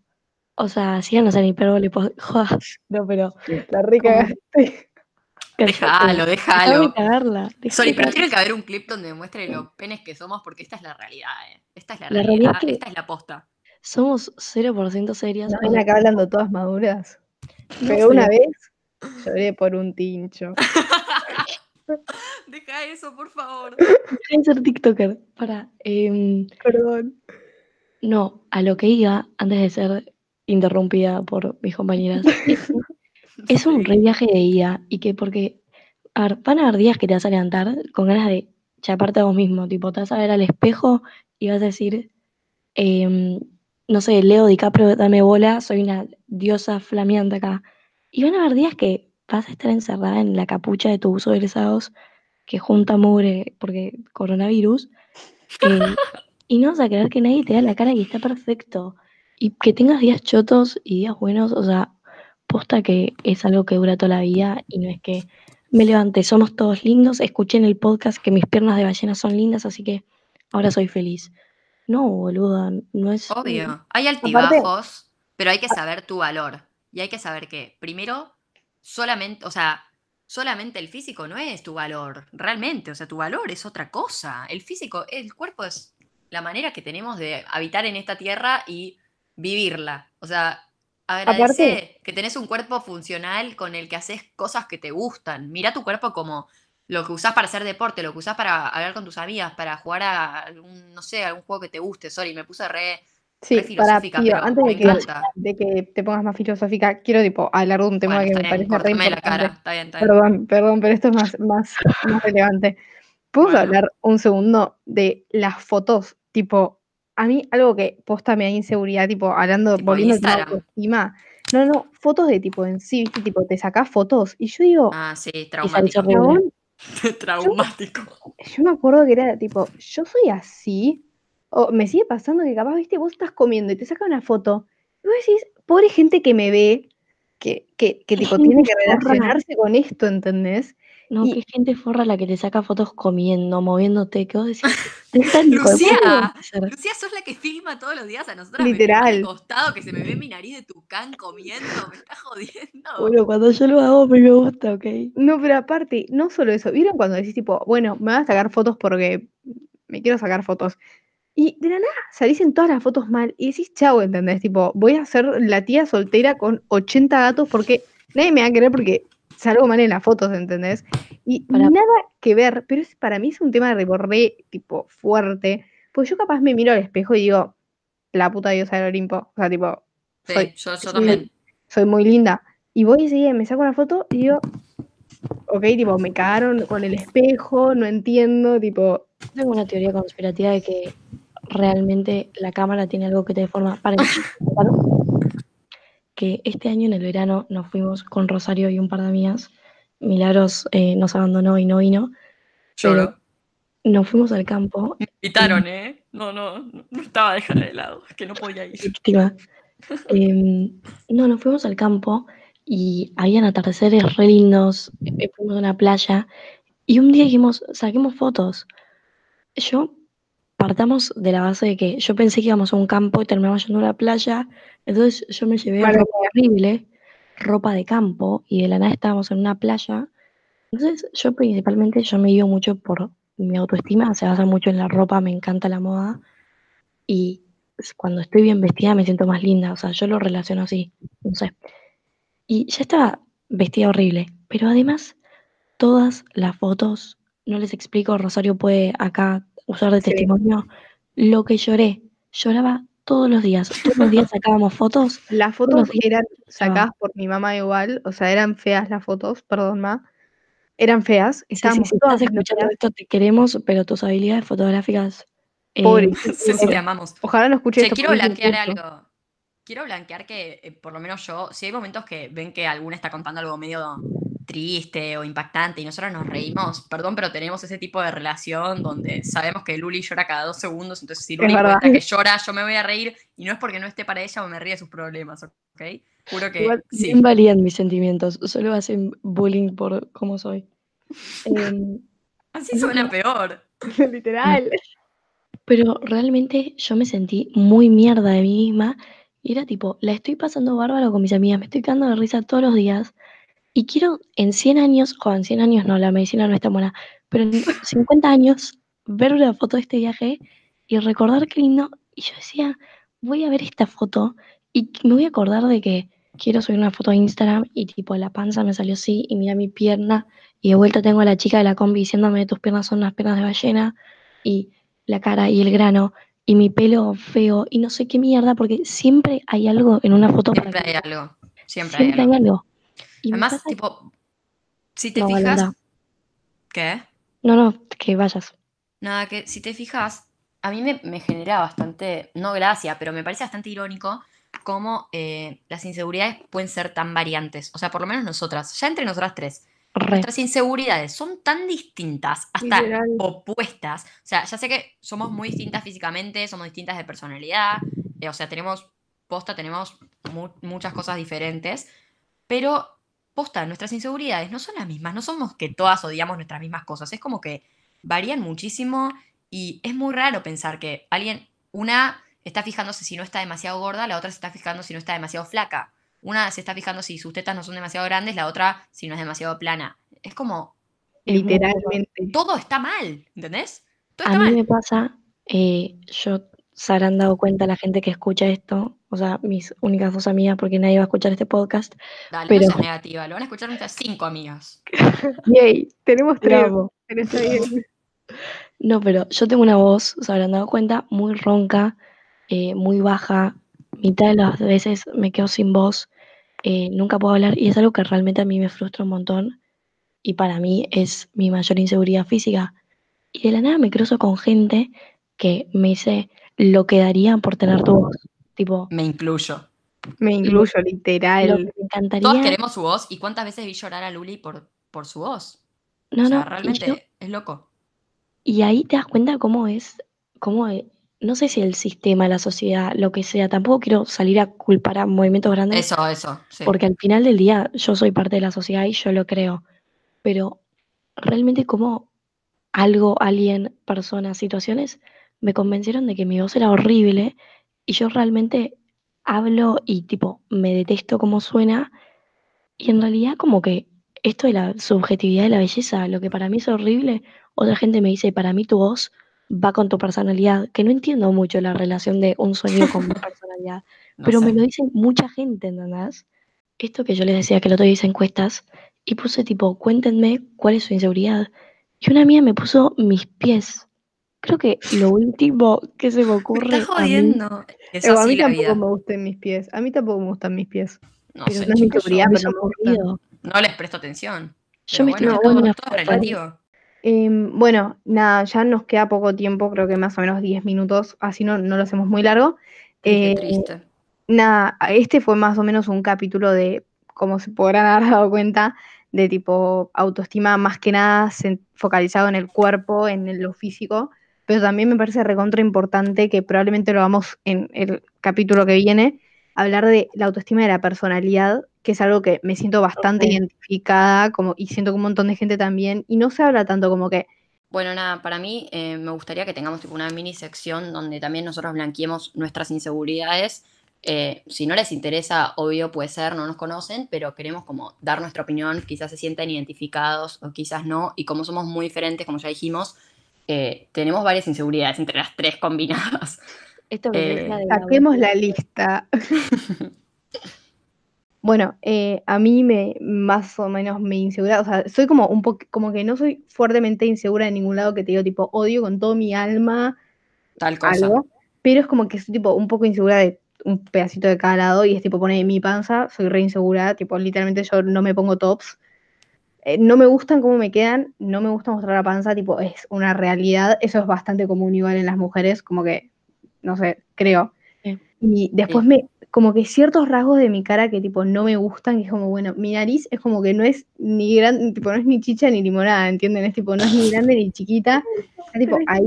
O sea, síganos en hipérbole. No, pero. La rica. Déjalo, déjalo. Sorry, pero tiene que haber un clip donde demuestre los penes que somos, porque esta es la realidad, ¿eh? Esta es la, La realidad, realidad es que- esta es la posta. Somos 0% serias. Nos o ven acá hablando todas maduras. no, Pero una vez lloré por un tincho. Deja eso, por favor. Deja de ser TikToker. Para. em, Perdón. no, a lo que iba, antes de ser interrumpida por mis compañeras, es, es un re viaje de ida y que porque, a ver, van a haber días que te vas a levantar con ganas de chaparte a vos mismo, tipo, te vas a ver al espejo y vas a decir, em, no sé, Leo DiCaprio, dame bola, soy una diosa flameante acá. Y van a haber días que vas a estar encerrada en la capucha de tus egresados que junta mugre porque coronavirus. eh, y no vas a creer que nadie te da la cara y está perfecto. Y que tengas días chotos y días buenos, o sea, posta que es algo que dura toda la vida y no es que me levanté, somos todos lindos, escuché en el podcast que mis piernas de ballena son lindas, así que ahora soy feliz. No, boluda, no es... Obvio. Hay altibajos, pero hay que saber tu valor. Y hay que saber que, primero, solamente, o sea, solamente el físico no es tu valor, realmente. O sea, tu valor es otra cosa. El físico, el cuerpo es la manera que tenemos de habitar en esta tierra y vivirla. O sea, agradece que tenés un cuerpo funcional con el que haces cosas que te gustan. Mira tu cuerpo como lo que usás para hacer deporte, lo que usás para hablar con tus amigas, para jugar a algún, no sé, algún juego que te guste. Sorry, me puse re, Sí, re para filosófica, pero antes me de que, encanta. de que te pongas más filosófica, quiero tipo hablar de un tema Bueno, que me bien, parece re la importante. cara. Está bien, está bien. Perdón, perdón, pero esto es más, más, más relevante. ¿Podemos Bueno. hablar un segundo de las fotos? Tipo, a mí algo que posta me da inseguridad, tipo, hablando, Tipo volviendo Instagram. autoestima. No, no, fotos de tipo en sí, ¿viste? Tipo, te sacás fotos y yo digo, Ah, sí, traumático. traumático. yo me acuerdo que era tipo, yo soy así, o me sigue pasando que capaz, viste, vos estás comiendo y te saca una foto, y vos decís, pobre gente que me ve, que, que, que tipo, tiene que relacionarse con esto, ¿entendés? No, Y- qué gente forra la que te saca fotos comiendo, moviéndote, que vos decís, "Es tan hijo de Lucía, vas a hacer". Lucía, sos la que filma todos los días a nosotros. Me Literal. de costado que se me ve mi nariz de tucán comiendo. Me estás jodiendo. Bueno, cuando yo lo hago me gusta, ¿ok? No, pero aparte, no solo eso, ¿vieron cuando decís tipo, bueno, me voy a sacar fotos porque me quiero sacar fotos? Y de la nada salís en todas las fotos mal y decís, chau, ¿entendés? Tipo, voy a ser la tía soltera con 80 gatos porque nadie me va a querer porque salgo mal en las fotos, ¿entendés? Y Para- nada que ver, pero es, para mí es un tema de re, tipo, fuerte. Porque yo capaz me miro al espejo y digo, la puta diosa del Olimpo. O sea, tipo, Sí, soy, yo, también. soy muy linda. Y voy enseguida, me saco una foto y digo, ok, tipo, me cagaron con el espejo, no entiendo, tipo, Tengo una teoría conspirativa de que realmente la cámara tiene algo que te deforma. Para que este año en el verano nos fuimos con Rosario y un par de amigas. Milagros eh, nos abandonó y no vino. Lloro. Nos fuimos al campo, Me invitaron, ¿eh? No, no, no estaba dejada de lado. Es que no podía ir. Em, no, nos fuimos al campo y habían atardeceres re lindos. eh, Fuimos a una playa y un día dijimos, saquemos fotos. Yo partamos de la base de que yo pensé que íbamos a un campo y terminamos yendo a la playa. Entonces yo me llevé Mala ropa horrible, ropa de campo, y de la nada estábamos en una playa. Entonces yo principalmente yo me guío mucho por mi autoestima, se basa mucho en la ropa, me encanta la moda. Y cuando estoy bien vestida me siento más linda, o sea, yo lo relaciono así, no sé. Y ya estaba vestida horrible, pero además todas las fotos, no les explico, Rosario puede acá usar de Sí. testimonio, lo que lloré, lloraba todos los días, todos los días sacábamos fotos, las fotos eran sacadas por mi mamá igual, o sea, eran feas las fotos, perdón, ma. Eran feas, Sí, sí, estábamos si todas estás escuchando feas. esto, te queremos, pero tus habilidades fotográficas... eh, Pobre. Sí, sí, te amamos. Ojalá no escuche Che, esto. quiero blanquear algo. Quiero blanquear que, eh, por lo menos yo, si hay momentos que ven que alguna está contando algo medio triste o impactante y nosotros nos reímos, perdón, pero tenemos ese tipo de relación donde sabemos que Luli llora cada dos segundos, entonces si Luli cuenta que llora, yo me voy a reír y no es porque no esté para ella o me ríe de sus problemas, ¿ok? Juro que Igual, sí. Valían mis sentimientos, solo hacen bullying por cómo soy. Em, Así suena peor. Literal. pero realmente yo me sentí muy mierda de mí misma y era tipo, la estoy pasando bárbaro con mis amigas, me estoy quedando de risa todos los días y quiero en 100 años, o en 100 años no, la medicina no está buena, pero en 50 años ver una foto de este viaje y recordar qué lindo. Y yo decía, voy a ver esta foto y me voy a acordar de que quiero subir una foto a Instagram y tipo la panza me salió así y mira mi pierna y de vuelta tengo a la chica de la combi diciéndome tus piernas son unas piernas de ballena y la cara y el grano y mi pelo feo y no sé qué mierda porque siempre hay algo en una foto para Siempre hay que- algo. Siempre, hay siempre algo. hay algo. Y Además, pasa- tipo, si te No, fijas. ¿Qué? no, no, que vayas. Nada, que si te fijas, a mí me, me genera bastante, no gracia, pero me parece bastante irónico cómo eh, las inseguridades pueden ser tan variantes. O sea, por lo menos nosotras, ya entre nosotras tres, Re. nuestras inseguridades son tan distintas, hasta Literal. opuestas. O sea, ya sé que somos muy distintas físicamente, somos distintas de personalidad, eh, o sea, tenemos, posta, tenemos mu- muchas cosas diferentes, pero posta, nuestras inseguridades no son las mismas, no somos que todas odiamos nuestras mismas cosas, es como que varían muchísimo y es muy raro pensar que alguien, una está fijándose si no está demasiado gorda, la otra se está fijando si no está demasiado flaca. Una se está fijando si sus tetas no son demasiado grandes, la otra si no es demasiado plana. Es como. Literalmente. todo está mal, ¿entendés? Todo A está mí mal. me pasa, eh, yo se habrán dado cuenta la gente que escucha esto, o sea, mis únicas dos amigas, porque nadie va a escuchar este podcast. Dale, pero- no seas negativa, lo van a escuchar nuestras cinco amigas. Yay, tenemos Te tres, amo. pero está bien. No, pero yo tengo una voz, se habrán dado cuenta, muy ronca, eh, muy baja. Mitad de las veces me quedo sin voz, eh, nunca puedo hablar y es algo que realmente a mí me frustra un montón y para mí es mi mayor inseguridad física. Y de la nada me cruzo con gente que me dice lo que daría por tener tu voz. Tipo, Me incluyo. Me incluyo, lo literal. que me Todos encantaría. queremos su voz y cuántas veces vi llorar a Luli por, por su voz. No, o sea, no, realmente yo- es loco. Y ahí te das cuenta cómo es, cómo e- no sé si el sistema, la sociedad, lo que sea, tampoco quiero salir a culpar a movimientos grandes. Eso, eso. Porque al final del día yo soy parte de la sociedad y yo lo creo. Pero realmente como algo, alguien, personas, situaciones me convencieron de que mi voz era horrible y yo realmente hablo y tipo me detesto cómo suena y en realidad como que esto de la subjetividad de la belleza, lo que para mí es horrible, otra gente me dice, para mí tu voz va con tu personalidad, que no entiendo mucho la relación de un sonido con mi personalidad, pero me lo dice mucha gente, ¿entendés? Esto que yo les decía que el otro día hice encuestas y puse tipo, cuéntenme cuál es su inseguridad. Y una mía me puso mis pies. Creo que lo último que se me ocurre. Me estás jodiendo. A mí, a mí tampoco me gustan mis pies. A mí tampoco me gustan mis pies. No pero sé, no es mi chicos, inseguridad, me pero hizo no me gustan. aburrido. No les presto atención. Yo me Pero estoy bueno, dando todo, una todo relativo. Em, bueno, nada, ya nos queda poco tiempo, creo que más o menos 10 minutos, así no, no lo hacemos muy largo. Qué Eh, triste. Nada, este fue más o menos un capítulo de, como se podrán haber dado cuenta, de tipo autoestima más que nada focalizado en el cuerpo, en lo físico, pero también me parece recontra importante que probablemente lo vamos en el capítulo que viene, hablar de la autoestima de la personalidad, que es algo que me siento bastante Ok. identificada como, y siento que un montón de gente también, y no se habla tanto como que Bueno, nada, para mí eh, me gustaría que tengamos tipo, una mini sección donde también nosotros blanqueemos nuestras inseguridades. Eh, si no les interesa, obvio puede ser, no nos conocen, pero queremos como dar nuestra opinión, quizás se sientan identificados o quizás no, y como somos muy diferentes, como ya dijimos, eh, tenemos varias inseguridades entre las tres combinadas. Esto Eh, de Saquemos la lista. Bueno, eh, a mí me más o menos me insegura, o sea, soy como un poco, como que no soy fuertemente insegura en ningún lado que te digo, tipo, odio con todo mi alma Tal cosa. algo, pero es como que soy tipo un poco insegura de un pedacito de cada lado y es tipo pone mi panza, soy re insegura, tipo literalmente yo no me pongo tops. Eh, no me gustan cómo me quedan, no me gusta mostrar la panza, tipo es una realidad, eso es bastante común igual en las mujeres, como que, no sé, creo. Sí. Y después Sí. me, como que ciertos rasgos de mi cara que tipo no me gustan, que es como, bueno, mi nariz es como que no es ni grande, tipo no es ni chicha ni limonada, ¿entienden? Es tipo, no es ni grande ni chiquita, está tipo ahí.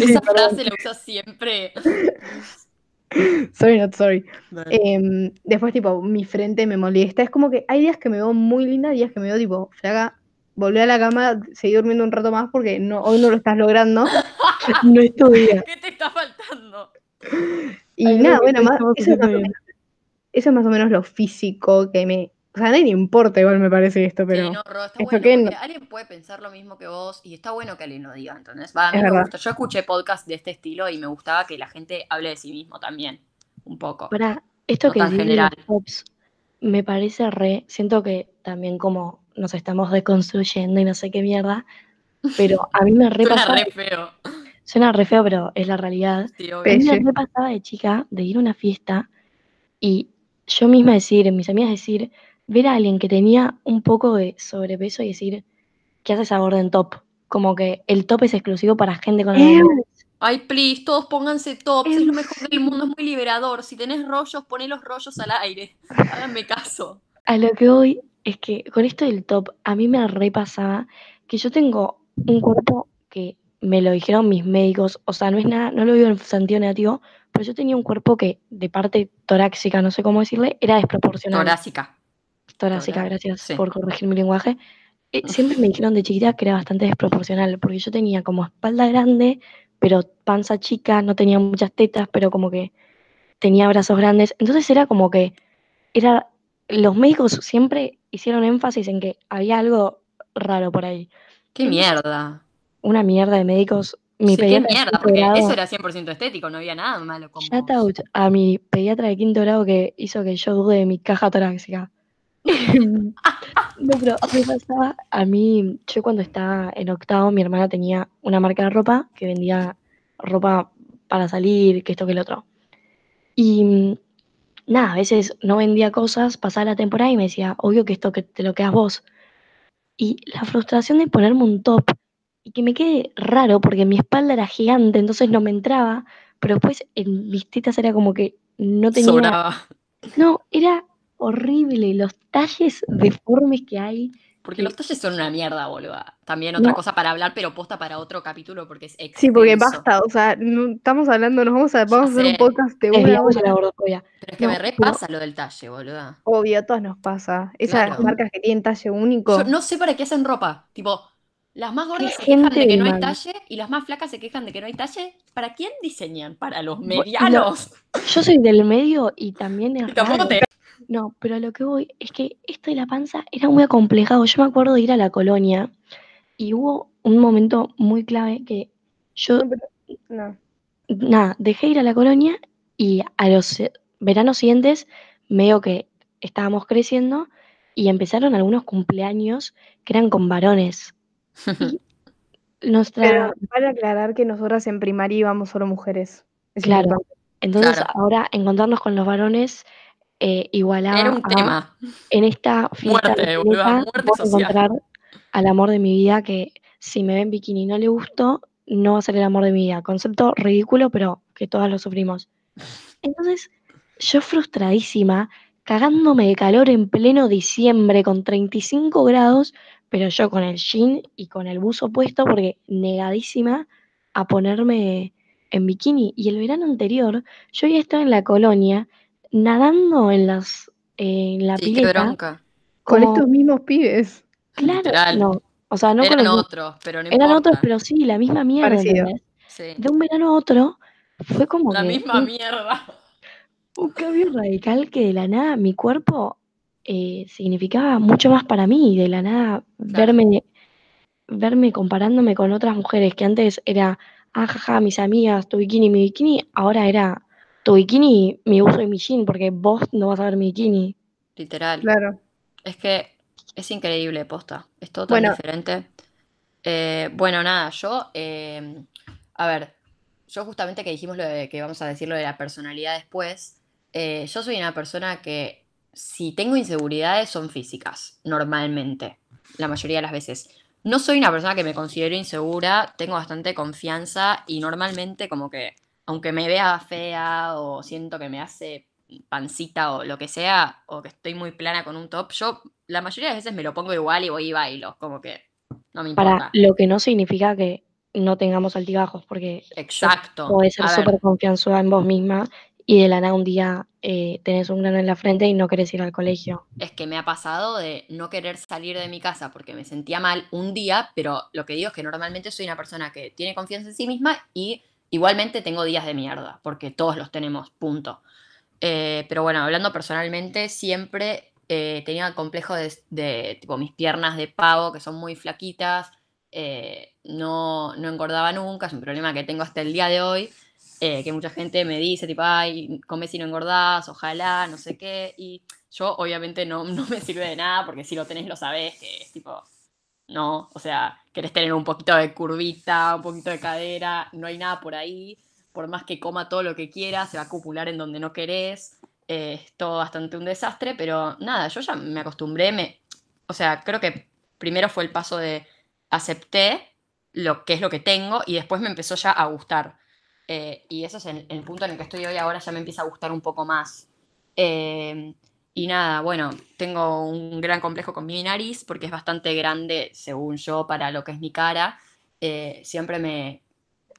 Esa frase la usa siempre. Sorry, not sorry. Em, después, tipo, mi frente me molesta. Es como que hay días que me veo muy linda, días que me veo, tipo, flaca, volví a la cama, seguí durmiendo un rato más porque no, hoy no lo estás logrando. No es tu día. ¿Qué te está faltando? Y Ay, nada, no, bueno, no más, estamos eso, es más o menos, eso es más o menos lo físico que me. O sea, a nadie le importa, igual me parece esto, pero. Sí, no, Ro, está esto bueno que no- alguien puede pensar lo mismo que vos y está bueno que alguien lo diga, ¿entendés? Va, a Es mí me verdad. gusta. Yo escuché podcast de este estilo y me gustaba que la gente hable de sí mismo también, un poco. Para esto No que general. tops, me parece re, siento que también como nos estamos deconstruyendo y no sé qué mierda, pero a mí me re Suena pasaba, re feo. suena re feo, pero es la realidad. Sí, A mí me re pasaba de chica de ir a una fiesta y yo misma decir, mis amigas decir, ver a alguien que tenía un poco de sobrepeso y decir, ¿qué hace esa gorda en top? Como que el top es exclusivo para gente con. Ay, please, todos pónganse tops, es ¿En lo mejor del mundo, es muy liberador. Si tenés rollos, poné los rollos al aire. Háganme caso. A lo que voy es que con esto del top, a mí me repasaba que yo tengo un cuerpo que me lo dijeron mis médicos, o sea, no es nada, no lo digo en sentido negativo, pero yo tenía un cuerpo que de parte torácica, no sé cómo decirle, era desproporcional. Torácica. Torácica, gracias sí. por corregir mi lenguaje. Eh, siempre me dijeron de chiquita que era bastante desproporcional, porque yo tenía como espalda grande, pero panza chica, no tenía muchas tetas, pero como que tenía brazos grandes. Entonces era como que era los médicos siempre hicieron énfasis en que había algo raro por ahí. Qué mierda. Una mierda de médicos. Mi Sí, qué mierda, porque grado, eso era 100% estético, no había nada malo con shout out a mi pediatra de quinto grado que hizo que yo dude de mi caja torácica. no, pero me pasaba, a mí, yo cuando estaba en octavo, mi hermana tenía una marca de ropa que vendía ropa para salir, que esto, que el otro. Y nada, a veces no vendía cosas, pasaba la temporada y me decía, obvio que esto que te lo quedas vos. Y la frustración de ponerme un top y que me quede raro porque mi espalda era gigante, entonces no me entraba, pero después en mis tetas era como que no tenía... Sobraba. No, era horrible, los talles deformes que hay. Porque los talles son una mierda, boluda. También otra No. cosa para hablar, pero posta para otro capítulo porque es extenso. Sí, porque basta, o sea, no- estamos hablando, nos vamos a, vamos a hacer un podcast de una hora. la gordofobia. Pero es que No, me repasa lo del talle, boluda. Obvio, a todos nos pasa. Esas Claro. marcas que tienen talle único. Yo no sé para qué hacen ropa. Tipo, las más gordas se quejan de que no hay mal. talle y las más flacas se quejan de que no hay talle. ¿Para quién diseñan? Para los medianos. Yo soy del medio y también es Y tampoco raro. te. No, pero a lo que voy es que esto de la panza era muy acomplejado. Yo me acuerdo de ir a la colonia y hubo un momento muy clave que yo, No, pero- no. nada, dejé de ir a la colonia y a los veranos siguientes medio que estábamos creciendo y empezaron algunos cumpleaños que eran con varones. Nuestra, Pero vale aclarar que nosotras en primaria íbamos solo mujeres. Es Claro. importante. entonces Claro. ahora encontrarnos con los varones eh, igualaba Era un a- tema. en esta fiesta Muerte, de boluda, muerte voy a social. encontrar al amor de mi vida que si me ve en bikini y no le gusto, no va a ser el amor de mi vida. Concepto ridículo, pero que todas lo sufrimos. Entonces, yo frustradísima, cagándome de calor en pleno diciembre con 35 grados, pero yo con el jean y con el buzo puesto porque negadísima a ponerme en bikini. Y el verano anterior, yo había estado en la colonia nadando en las en la Sí, qué pileta. bronca. Con como- estos mismos pibes. Claro, Literal. no, o sea, no con Eran los mi- otros, pero no eran importa. otros, pero sí, la misma mierda. De un verano a otro fue como La que misma un, mierda. un cambio radical que de la nada mi cuerpo eh, significaba mucho más para mí, de la nada verme, verme comparándome con otras mujeres que antes era, ah, jaja, mis amigas, tu bikini, mi bikini, ahora era tu bikini, mi uso y mi jean, porque vos no vas a ver mi bikini. Literal. Claro. Es que es increíble, posta. Es todo tan Bueno. diferente. Eh, bueno, nada, yo, eh, a ver, yo justamente que dijimos lo de que vamos a decir lo de la personalidad después, eh, yo soy una persona que si tengo inseguridades son físicas, normalmente, la mayoría de las veces. No soy una persona que me considero insegura, tengo bastante confianza y normalmente como que, aunque me vea fea o siento que me hace pancita o lo que sea, o que estoy muy plana con un top, yo la mayoría de las veces me lo pongo igual y voy y bailo, como que no me importa. Para lo que no significa que no tengamos altibajos, porque Exacto. podés ser súper confianzuda en vos misma y de la nada un día eh, tenés un grano en la frente y no querés ir al colegio. es que me ha pasado de no querer salir de mi casa porque me sentía mal un día, pero lo que digo es que normalmente soy una persona que tiene confianza en sí misma y igualmente tengo días de mierda, porque todos los tenemos, punto. Eh, pero bueno, hablando personalmente, siempre eh, tenía complejo de, de, tipo mis piernas de pavo, que son muy flaquitas, eh, no, no engordaba nunca, es un problema que tengo hasta el día de hoy, eh, que mucha gente me dice, tipo, ay, come si no engordás, ojalá, no sé qué, y yo obviamente no, no me sirve de nada, porque si lo tenés lo sabés, que es tipo, no, o sea, querés tener un poquito de curvita, un poquito de cadera, no hay nada por ahí, por más que coma todo lo que quiera, se va a acumular en donde no querés, eh, es todo bastante un desastre, pero nada, yo ya me acostumbré, me, o sea, creo que primero fue el paso de acepté lo que es lo que tengo y después me empezó ya a gustar. Eh, y eso es el, el, punto en el que estoy hoy ahora, ya me empieza a gustar un poco más. Eh, y nada, bueno, tengo un gran complejo con mi nariz porque es bastante grande, según yo, para lo que es mi cara. Eh, siempre me...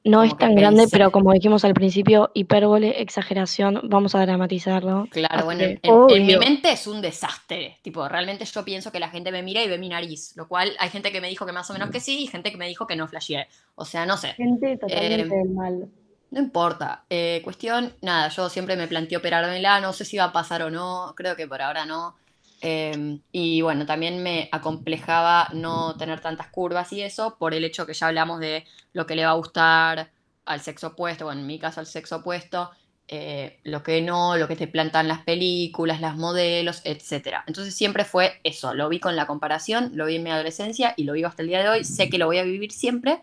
No es tan grande, pero como dijimos al principio, hipérbole, exageración, vamos a dramatizarlo. Claro, bueno, en, en, en, mi mente es un desastre. Tipo, realmente yo pienso que la gente me mira y ve mi nariz, lo cual hay gente que me dijo que más o menos que sí y gente que me dijo que no flasheé. O sea, no sé. Gente totalmente eh, del mal. No importa. Eh, cuestión, nada, yo siempre me planteé operármela, no sé si va a pasar o no, creo que por ahora no. Eh, y bueno, también me acomplejaba no tener tantas curvas y eso por el hecho que ya hablamos de lo que le va a gustar al sexo opuesto, bueno, en mi caso al sexo opuesto, eh, lo que no, lo que te plantan las películas, las modelos, etc. Entonces siempre fue eso, lo vi con la comparación, lo vi en mi adolescencia y lo vivo hasta el día de hoy, sé que lo voy a vivir siempre,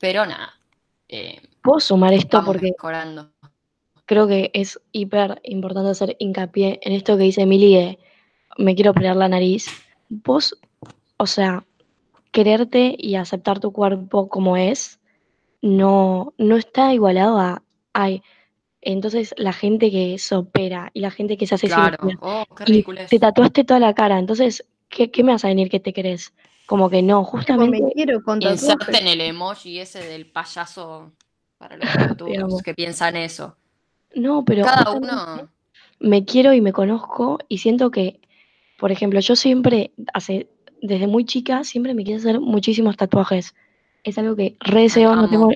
pero nada. Eh, Puedo sumar esto porque mejorando. creo que es hiper importante hacer hincapié en esto que dice Emily de me quiero operar la nariz. Vos, o sea, quererte y aceptar tu cuerpo como es, no, no está igualado a, ay, entonces la gente que se opera y la gente que se hace claro. cirugía oh, qué y te tatuaste toda la cara, entonces ¿qué, qué me vas a venir que te querés? Como que no, justamente me quiero con Inserten tatuajes. el emoji ese del payaso para los pelotudos que piensan eso. No, pero Cada uno. me quiero y me conozco y siento que, por ejemplo, yo siempre, hace, desde muy chica, siempre me quise hacer muchísimos tatuajes. Es algo que re deseo, no tengo,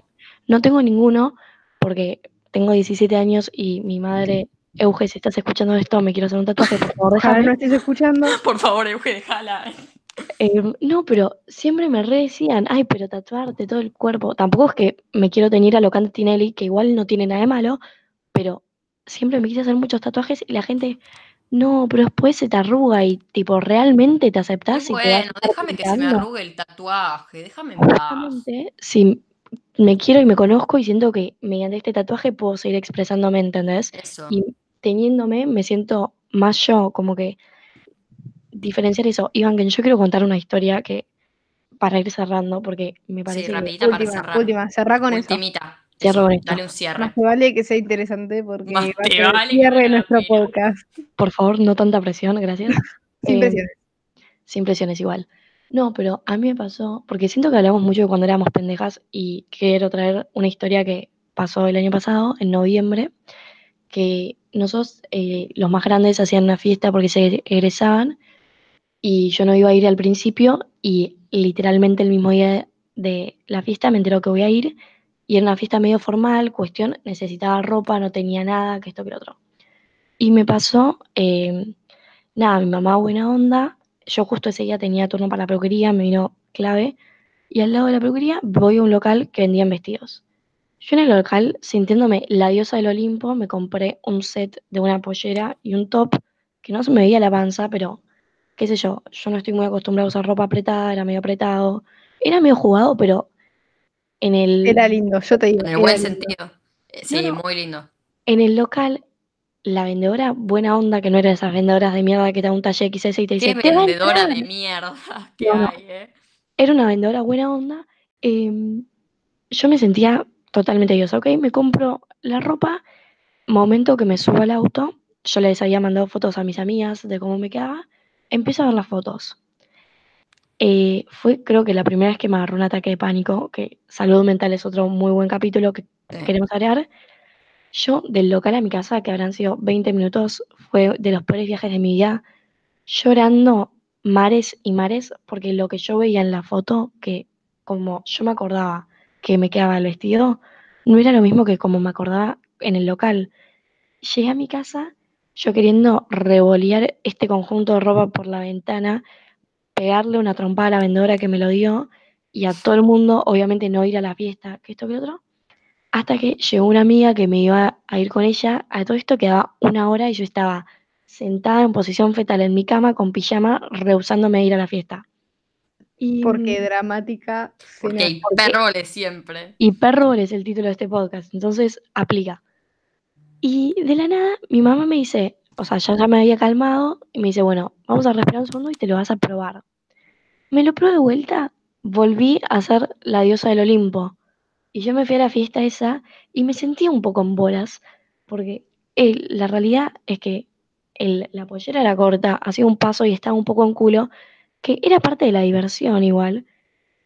no tengo ninguno porque tengo 17 años y mi madre, Euge, si estás escuchando esto, me quiero hacer un tatuaje, por favor, déjame. no estés escuchando. Por favor, Euge, déjala. Eh, no, pero siempre me re decían, ay, pero tatuarte todo el cuerpo. Tampoco es que me quiero tener a lo Tinelli, que igual no tiene nada de malo, pero siempre me quise hacer muchos tatuajes y la gente, no, pero después se te arruga y tipo, ¿realmente te aceptás y te bueno, déjame que se me arrugue el tatuaje, déjame en paz. Si me quiero y me conozco y siento que mediante este tatuaje puedo seguir expresándome, ¿entendés? Eso. Y teniéndome me siento más yo, como que diferenciar eso. Iván, que yo quiero contar una historia que para ir cerrando, porque me parece Sí, que rapidita para Última, cerrar. última, cerrá con eso. Ultimita. Cierro Eso, con esto. Dale un Más cierre. te vale que sea interesante porque Más va te vale que cierre nuestro podcast. por favor, no tanta presión, gracias. Sin Eh, presiones. sin presiones igual. No, pero a mí me pasó, porque siento que hablamos mucho de cuando éramos pendejas y quiero traer una historia que pasó el año pasado, en noviembre, que nosotros, eh, los más grandes, hacían una fiesta porque se egresaban y yo no iba a ir al principio y literalmente el mismo día de la fiesta me enteró que voy a ir y era una fiesta medio formal, cuestión, necesitaba ropa, no tenía nada, que esto que lo otro. Y me pasó, eh, nada, mi mamá buena onda, yo justo ese día tenía turno para la peluquería, me vino clave, y al lado de la peluquería voy a un local que vendían vestidos. Yo en el local, sintiéndome la diosa del Olimpo, me compré un set de una pollera y un top que no se me veía la panza, pero qué sé yo, yo no estoy muy acostumbrada a usar ropa apretada, era medio apretado, era medio jugado, pero en el, Era lindo, yo te digo. En el buen lindo. sentido. Eh, Sí, No, no. muy lindo. en el local, la vendedora buena onda, que no era de esas vendedoras de mierda que te da un talle XS y te dice, Qué te va a vendedora entrar". de mierda que no. hay, ¿eh? era una vendedora buena onda. eh, yo me sentía totalmente diosa, ¿ok? Me compro la ropa, momento que me subo al auto, yo les había mandado fotos a mis amigas de cómo me quedaba, empiezo a ver las fotos. Eh, fue creo que la primera vez que me agarró un ataque de pánico, que salud mental es otro muy buen capítulo que Sí. queremos agregar. Yo del local a mi casa, que habrán sido 20 minutos, fue de los peores viajes de mi vida, llorando mares y mares, porque lo que yo veía en la foto, que como yo me acordaba que me quedaba el vestido, no era lo mismo que como me acordaba en el local. Llegué a mi casa, yo queriendo revolear este conjunto de ropa por la ventana, pegarle una trompada a la vendedora que me lo dio y a todo el mundo, obviamente no ir a la fiesta, que esto que otro, hasta que llegó una amiga que me iba a ir con ella, a todo esto quedaba una hora y yo estaba sentada en posición fetal en mi cama con pijama, rehusándome a ir a la fiesta. Y, Porque dramática. Porque cena. hay perroles siempre. y perro es el título de este podcast, entonces aplica. Y de la nada, mi mamá me dice, o sea, ya, ya me había calmado, y me dice, bueno, vamos a respirar un segundo y te lo vas a probar. Me lo probé de vuelta, volví a ser la diosa del Olimpo. Y yo me fui a la fiesta esa y me sentía un poco en bolas, porque el- la realidad es que el- la pollera era corta, hacía un paso y estaba un poco en culo, que era parte de la diversión igual.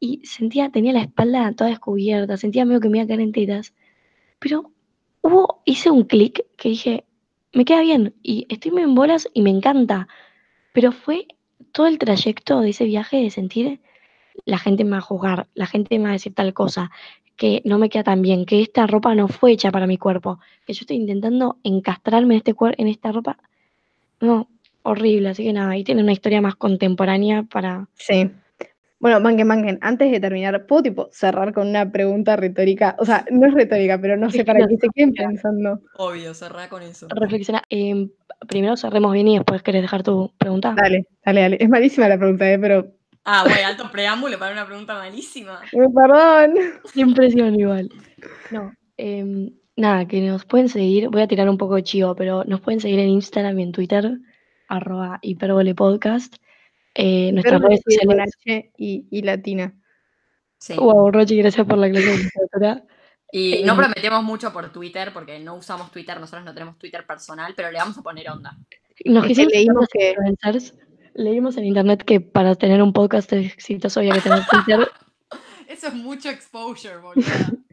Y sentía, tenía la espalda toda descubierta, sentía medio que me iba a caer en tetas. Pero hubo, hice un clic que dije, me queda bien y estoy muy en bolas y me encanta. Pero fue todo el trayecto de ese viaje de sentir la gente me va a juzgar, la gente me va a decir tal cosa, que no me queda tan bien, que esta ropa no fue hecha para mi cuerpo, que yo estoy intentando encastrarme en, este cuer- en esta ropa. No, horrible, así que nada, ahí tiene una historia más contemporánea para... Sí. Bueno, manquen, manquen, antes de terminar, ¿puedo tipo cerrar con una pregunta retórica? O sea, no es retórica, pero no sé, para que se queden pensando. Obvio, cerrá con eso. reflexionar. Em, primero cerremos bien y después querés dejar tu pregunta. Dale, dale, dale. Es malísima la pregunta, ¿eh? pero. Ah, güey, alto preámbulo para una pregunta malísima. eh, Perdón. Sin presión igual. No, em, nada, que nos pueden seguir, voy a tirar un poco de chivo, pero nos pueden seguir en Instagram y en Twitter, arroba hiperbolepodcast. Eh, nuestras redes sociales. H y, y latina. Sí. Wow, Rochi, gracias por la clase de literatura. Y no Eh, prometemos mucho por Twitter, porque no usamos Twitter, nosotros no tenemos Twitter personal, pero le vamos a poner onda. Nos Es que quisimos leímos que- influencers, leímos en internet que para tener un podcast exitoso había que tener Twitter. Eso es mucho exposure, boludo.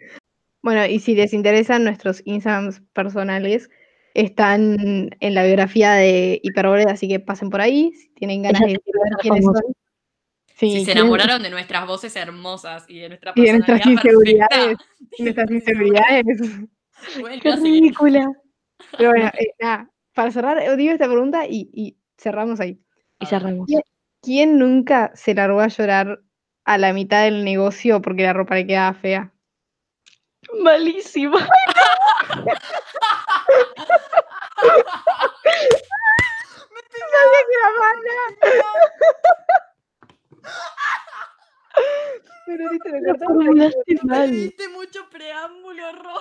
Bueno, y si les interesan nuestros Instagrams personales, están en la biografía de Hiperbole, así que pasen por ahí si tienen ganas de ver quiénes son. Si se enamoraron de nuestras voces hermosas y de nuestra Y de nuestras inseguridades. y nuestras inseguridades. pueden Qué ridícula. Pero bueno, eh, nada, para cerrar, eh, digo esta pregunta y, y cerramos ahí. Y cerramos. Bien. ¿Quién nunca se largó a llorar a la mitad del negocio porque la ropa le quedaba fea? Malísimo. Que era mala. Pero ahorita Me mal. mucho preámbulo, Ro.